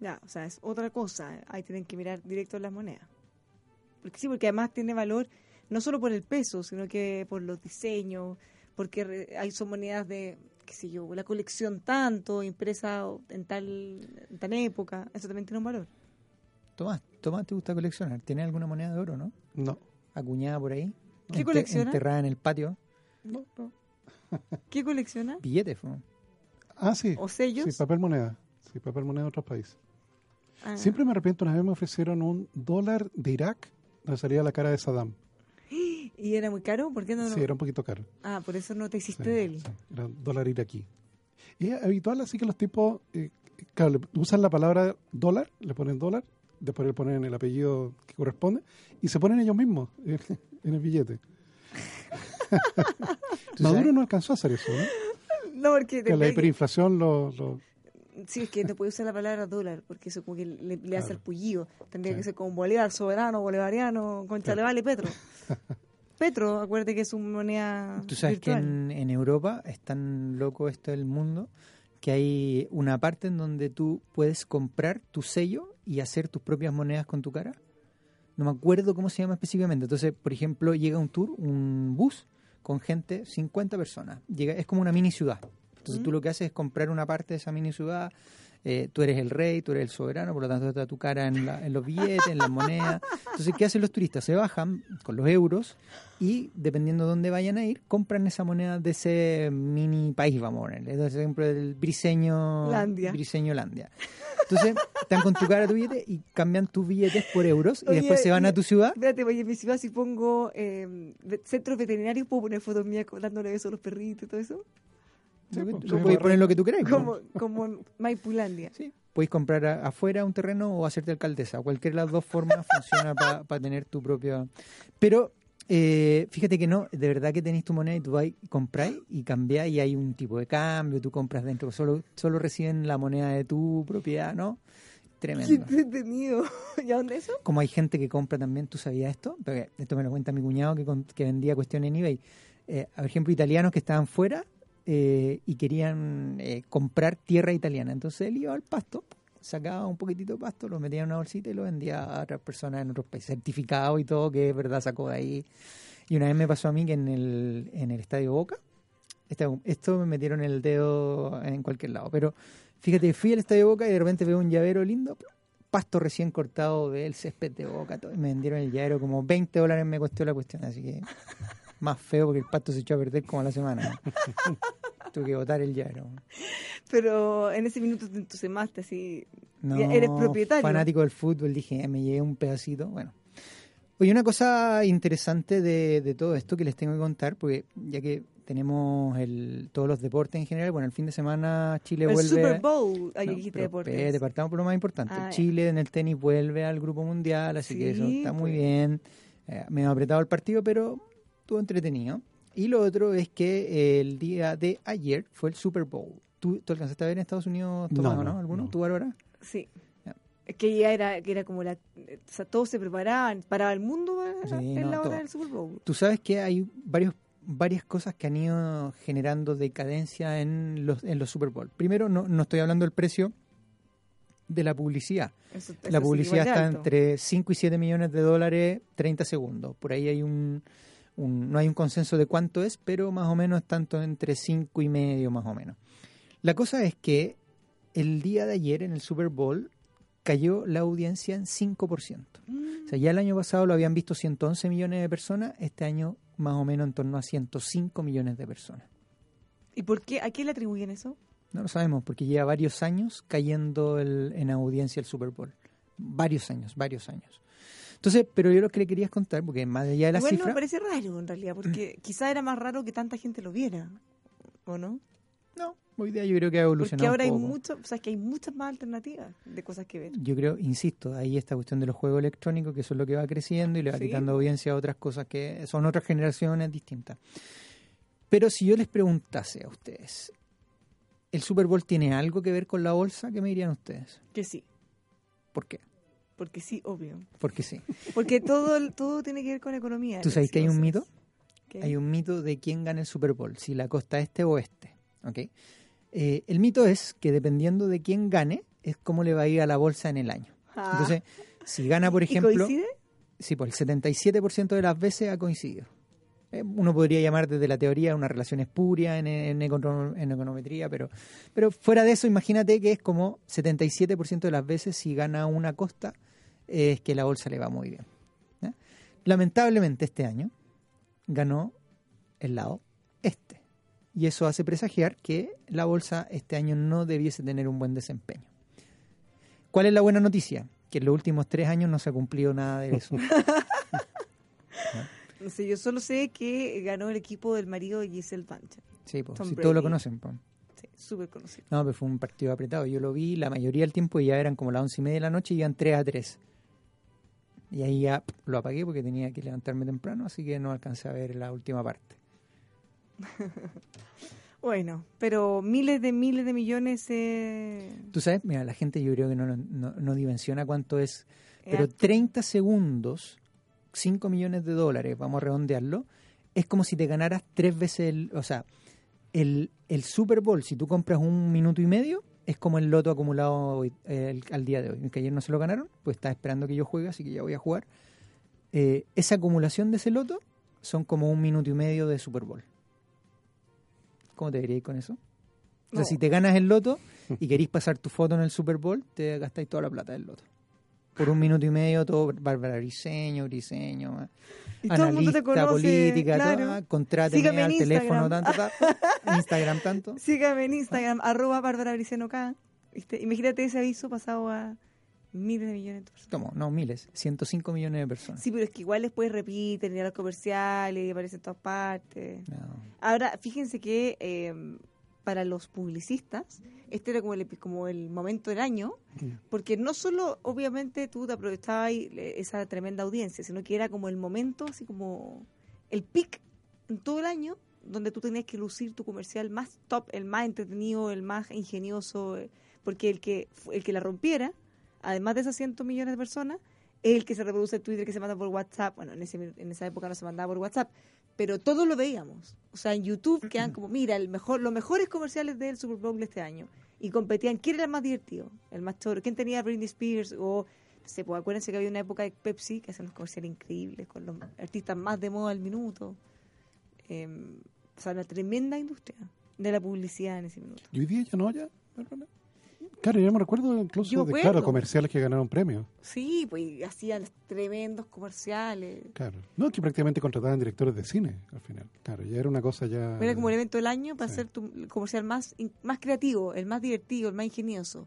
Ya, o sea, es otra cosa. Ahí tienen que mirar directo las monedas. Porque sí, porque además tiene valor no solo por el peso, sino que por los diseños, porque re- hay son monedas de, qué sé yo, la colección tanto, impresa en tal, en tal época. Eso también tiene un valor. Tomás, Tomás, ¿te gusta coleccionar? ¿Tienes alguna moneda de oro, no? No. Acuñada por ahí. ¿Qué Ente- colecciona? Enterrada en el patio. No, no. ¿Qué colecciona? Billetes, ¿no? Ah, sí. ¿O sellos? Sí, papel moneda. Sí, papel moneda de otros países. Ah. Siempre me arrepiento, una vez me ofrecieron un dólar de Irak, donde salía la cara de Saddam. [GASPS] [GASPS] ¿Y era muy caro? ¿Por qué no? Sí, era un poquito caro. Ah, por eso no te hiciste Sí, de él. sí, era dólar iraquí. Y es habitual así que los tipos, eh, claro, usan la palabra dólar, le ponen dólar, después le ponen el apellido que corresponde y se ponen ellos mismos en, [LAUGHS] en el billete. ¿Tú [LAUGHS] Maduro no alcanzó a hacer eso, ¿no? No, porque Que la hiperinflación lo... lo- Sí, es que no puede usar la palabra dólar, porque eso como que le, le hace el pullido. Tendría Sí. que ser como Bolívar, soberano, bolivariano, concha le vale, Petro. [LAUGHS] Petro, acuérdate que es una moneda Tú sabes que en, en Europa es tan loco esto del mundo que hay una parte en donde tú puedes comprar tu sello y hacer tus propias monedas con tu cara. No me acuerdo cómo se llama específicamente. Entonces, por ejemplo, llega un tour, un bus con gente, 50 personas. Llega, es como una mini ciudad. Entonces tú lo que haces es comprar una parte de esa mini ciudad. Eh, tú eres el rey, tú eres el soberano, por lo tanto está tu cara en, la- en los billetes, en las monedas. Entonces, ¿qué hacen los turistas? Se bajan con los euros y dependiendo de dónde vayan a ir, compran esa moneda de ese mini país, vamos a ponerle. Entonces, ejemplo, el briseño Landia. Briseño Landia. Entonces, están con tu cara tu billete y cambian tus billetes por euros y Oye, después se van a y- tu ciudad. Espérate, oye, en mi ciudad si pongo eh, centros veterinarios, ¿puedo poner fotos mías dándole besos a los perritos y todo eso? Sí, Lo que- pues, lo poner lo que tú queráis. Como, como Maipulandia. Sí, puedes comprar a- afuera un terreno o hacerte alcaldesa. Cualquiera de las dos formas funciona para tener tu propia... Pero Eh, fíjate que no, de verdad que tenéis tu moneda y tú vas y compráis y cambiáis y hay un tipo de cambio, tú compras dentro, solo, solo reciben la moneda de tu propiedad, ¿no? Qué Tremendo. entretenido. [LAUGHS] ¿Ya dónde eso? Como hay gente que compra también, ¿tú sabías esto? Porque esto me lo cuenta mi cuñado que, con- que vendía cuestiones en eBay. Eh, por ejemplo, italianos que estaban fuera eh, y querían eh, comprar tierra italiana. Entonces él iba al pasto, sacaba un poquitito de pasto, lo metía en una bolsita y lo vendía a otras personas en otros países, certificado y todo, que es verdad sacó de ahí. Y una vez me pasó a mí que en el, en el Estadio Boca, esto, esto me metieron el dedo en cualquier lado, pero fíjate, fui al Estadio Boca y de repente veo un llavero lindo, pasto recién cortado del césped de Boca, todo, y me vendieron el llavero, como 20 dólares me costó la cuestión, así que más feo porque el pasto se echó a perder como a la semana. [LAUGHS] Tuve que botar el llavero. Pero en ese minuto te entusiasmaste así. No, eres propietario. fanático del fútbol, dije, "Eh, me llevé un pedacito, bueno. Oye, una cosa interesante de, de todo esto que les tengo que contar, porque ya que tenemos el, todos los deportes en general, bueno, el fin de semana Chile el vuelve... Super Bowl. Ahí No, dijiste deportes. espérate, partamos por lo más importante. Ah. Chile en el tenis vuelve al grupo mundial, así que eso Sí, está muy pues. bien. Eh, me ha apretado el partido, pero estuvo entretenido. Y lo otro es que el día de ayer fue el Super Bowl. ¿Tú, tú alcanzaste a ver en Estados Unidos, Tomás, No, no? no, ¿Alguno? no. ¿Tú, Bárbara? Sí. Es que ya era, que era como la. O sea, todos se preparaban, paraba el mundo Sí, en no, la hora todo. del Super Bowl. Tú sabes que hay varios varias cosas que han ido generando decadencia en los, en los Super Bowl. Primero, no, no estoy hablando del precio de la publicidad. Eso- La eso publicidad está alto. entre 5 y 7 millones de dólares 30 segundos. Por ahí hay un, un- no hay un consenso de cuánto es, pero más o menos tanto entre 5 y medio más o menos. La cosa es que el día de ayer en el Super Bowl cayó la audiencia en 5%. O sea, ya el año pasado lo habían visto 111 millones de personas, este año más o menos en torno a 105 millones de personas. ¿Y por qué? ¿A qué le atribuyen eso? No lo sabemos, porque lleva varios años cayendo el- en audiencia el Super Bowl. Varios años, varios años. Entonces, pero yo lo que le quería contar, porque más allá de la Igual no cifra, me parece raro en realidad, porque [CLEARS THROAT] quizá era más raro que tanta gente lo viera, ¿o no? no, hoy día yo creo que ha evolucionado Porque ahora hay un poco. mucho, o sea, que hay muchas más alternativas de cosas que ver. Yo creo, insisto, ahí esta cuestión de los juegos electrónicos, que eso es lo que va creciendo y le va Sí. quitando audiencia a otras cosas que son otras generaciones distintas. Pero si yo les preguntase a ustedes, ¿el Super Bowl tiene algo que ver con la bolsa? ¿Qué me dirían ustedes? Que sí, ¿Por qué? Porque sí, obvio. Porque sí. Porque todo todo tiene que ver con economía. ¿Tú sabes que hay un mito? ¿Qué? Hay un mito de quién gana el Super Bowl, si la costa este o este. ¿ok? Eh, el mito es que dependiendo de quién gane, es cómo le va a ir a la bolsa en el año. Ah. Entonces, si gana, [LAUGHS] por ¿Y ejemplo, coincide? sí, por el 77% de las veces ha coincidido. Eh, Uno podría llamar desde la teoría una relación espuria en, en, econo- en econometría, pero, pero fuera de eso, imagínate que es como 77% de las veces si gana una costa, es que la bolsa le va muy bien. ¿ya? Lamentablemente este año ganó el lado este. Y eso hace presagiar que la bolsa este año no debiese tener un buen desempeño. ¿Cuál es la buena noticia? Que en los últimos tres años no se ha cumplido nada de eso. [LAUGHS] No sé, yo solo sé que ganó el equipo del marido de Giselle Bunchen. Sí, pues, si todos lo conocen. pues. Sí, súper conocido. No, pero fue un partido apretado. Yo lo vi la mayoría del tiempo y ya eran como las once y media de la noche y iban 3 a 3. Y ahí ya lo apagué porque tenía que levantarme temprano, así que no alcancé a ver la última parte. [LAUGHS] Bueno, pero miles de miles de millones eh, Tú sabes, mira, la gente yo creo que no, no, no dimensiona cuánto es, pero harto. 30 segundos, 5 millones de dólares, vamos a redondearlo, es como si te ganaras tres veces el, o sea, el, el Super Bowl, si tú compras un minuto y medio, es como el loto acumulado hoy, eh, el- al día de hoy. Que ayer no se lo ganaron, pues está esperando que yo juegue, así que ya voy a jugar. Eh, esa acumulación de ese loto son como un minuto y medio de Super Bowl. ¿Cómo te diríais con eso? O sea, No. si te ganas el loto y queréis pasar tu foto en el Super Bowl, te gastáis toda la plata del loto. Por un minuto y medio, todo Bárbara Briseño, Briseño, Y todo el mundo te conoce, política, claro. todo, contráteme al teléfono tanto, ta- [LAUGHS] Instagram tanto. Sígame en Instagram, arroba Bárbara Briceno K. ¿Viste? Imagínate ese aviso pasado a miles de millones de personas. ¿Cómo? No, miles, 105 millones de personas. Sí, pero es que igual después repiten, y a los comerciales, y aparecen en todas partes. No. Ahora, fíjense que eh, para los publicistas, este era como el, como el momento del año, porque no solo obviamente tú te aprovechabas le- esa tremenda audiencia, sino que era como el momento, así como el pic en todo el año, donde tú tenías que lucir tu comercial más top, el más entretenido, el más ingenioso, eh, porque el que, el que la rompiera, además de esas cientos millones de personas, es el que se reproduce en Twitter, que se manda por WhatsApp. Bueno, en, ese, en esa época no se mandaba por WhatsApp, pero todos lo veíamos. O sea, en YouTube quedan como, mira, el mejor, los mejores comerciales del Super Bowl este año. Y competían, ¿quién era el más divertido? El más choro. ¿Quién tenía Britney Spears? O, no sé, pues acuérdense que había una época de Pepsi que hacían unos comerciales increíbles con los artistas más de moda al minuto. Eh, o sea, una tremenda industria de la publicidad en ese minuto. Y hoy día ya no, ya. Claro, yo me recuerdo incluso Yo de claro, comerciales que ganaron premios. Sí, pues hacían tremendos comerciales. Claro. No, que prácticamente contrataban directores de cine al final. Claro, ya era una cosa ya. Era como el evento del año para Sí. hacer tu comercial más, más creativo, el más divertido, el más ingenioso.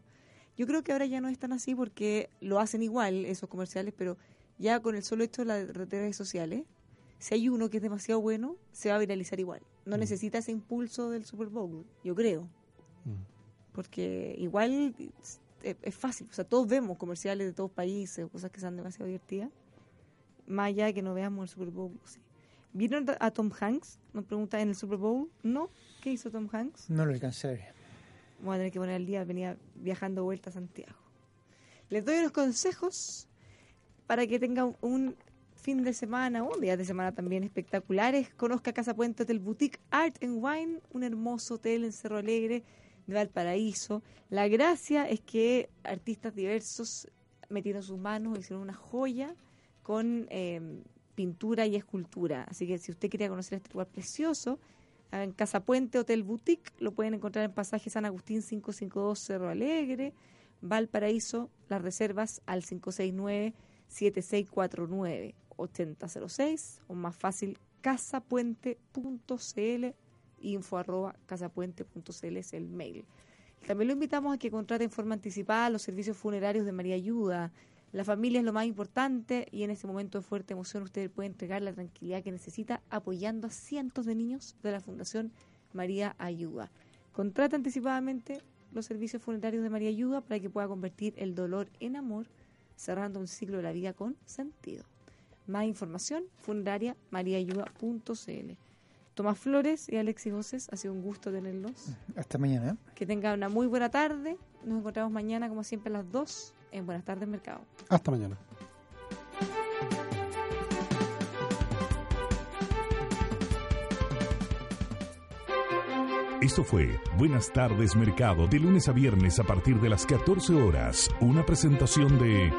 Yo creo que ahora ya no es tan así porque lo hacen igual esos comerciales, pero ya con el solo hecho de las redes sociales, si hay uno que es demasiado bueno, se va a viralizar igual. No Mm. necesita ese impulso del Super Bowl, yo creo. Mm. Porque igual es, es fácil, o sea, todos vemos comerciales de todos países, cosas que sean demasiado divertidas, más allá de que no veamos el Super Bowl. sí. ¿Vieron a Tom Hanks? Nos pregunta en el Super Bowl. ¿No? ¿Qué hizo Tom Hanks? No lo alcancé a ver. Voy a tener que poner al día, venía viajando vuelta a Santiago. Les doy unos consejos para que tenga un- un fin de semana o días de semana también espectaculares. Conozca Casa Puente Hotel Boutique Art and Wine, un hermoso hotel en Cerro Alegre de Valparaíso. La gracia es que artistas diversos metieron sus manos, hicieron una joya con eh, pintura y escultura. Así que si usted quería conocer este lugar precioso, en Casa Puente Hotel Boutique, lo pueden encontrar en pasaje San Agustín 552 Cerro Alegre, Valparaíso, las reservas al 569-7649-8006 o más fácil casapuente.cl info arroba casapuente.cl es el mail. También lo invitamos a que contrate en forma anticipada los servicios funerarios de María Ayuda. La familia es lo más importante y en este momento de fuerte emoción usted puede entregar la tranquilidad que necesita apoyando a cientos de niños de la Fundación María Ayuda. Contrata anticipadamente los servicios funerarios de María Ayuda para que pueda convertir el dolor en amor, cerrando un ciclo de la vida con sentido. Más información, funeraria mariaayuda.cl. Tomás Flores y Alexis Voces, ha sido un gusto tenerlos. Hasta mañana. Que tengan una muy buena tarde. Nos encontramos mañana, como siempre, a las 2 en Buenas tardes Mercado. Hasta mañana. Esto fue Buenas tardes Mercado, de lunes a viernes a partir de las 14 horas. Una presentación de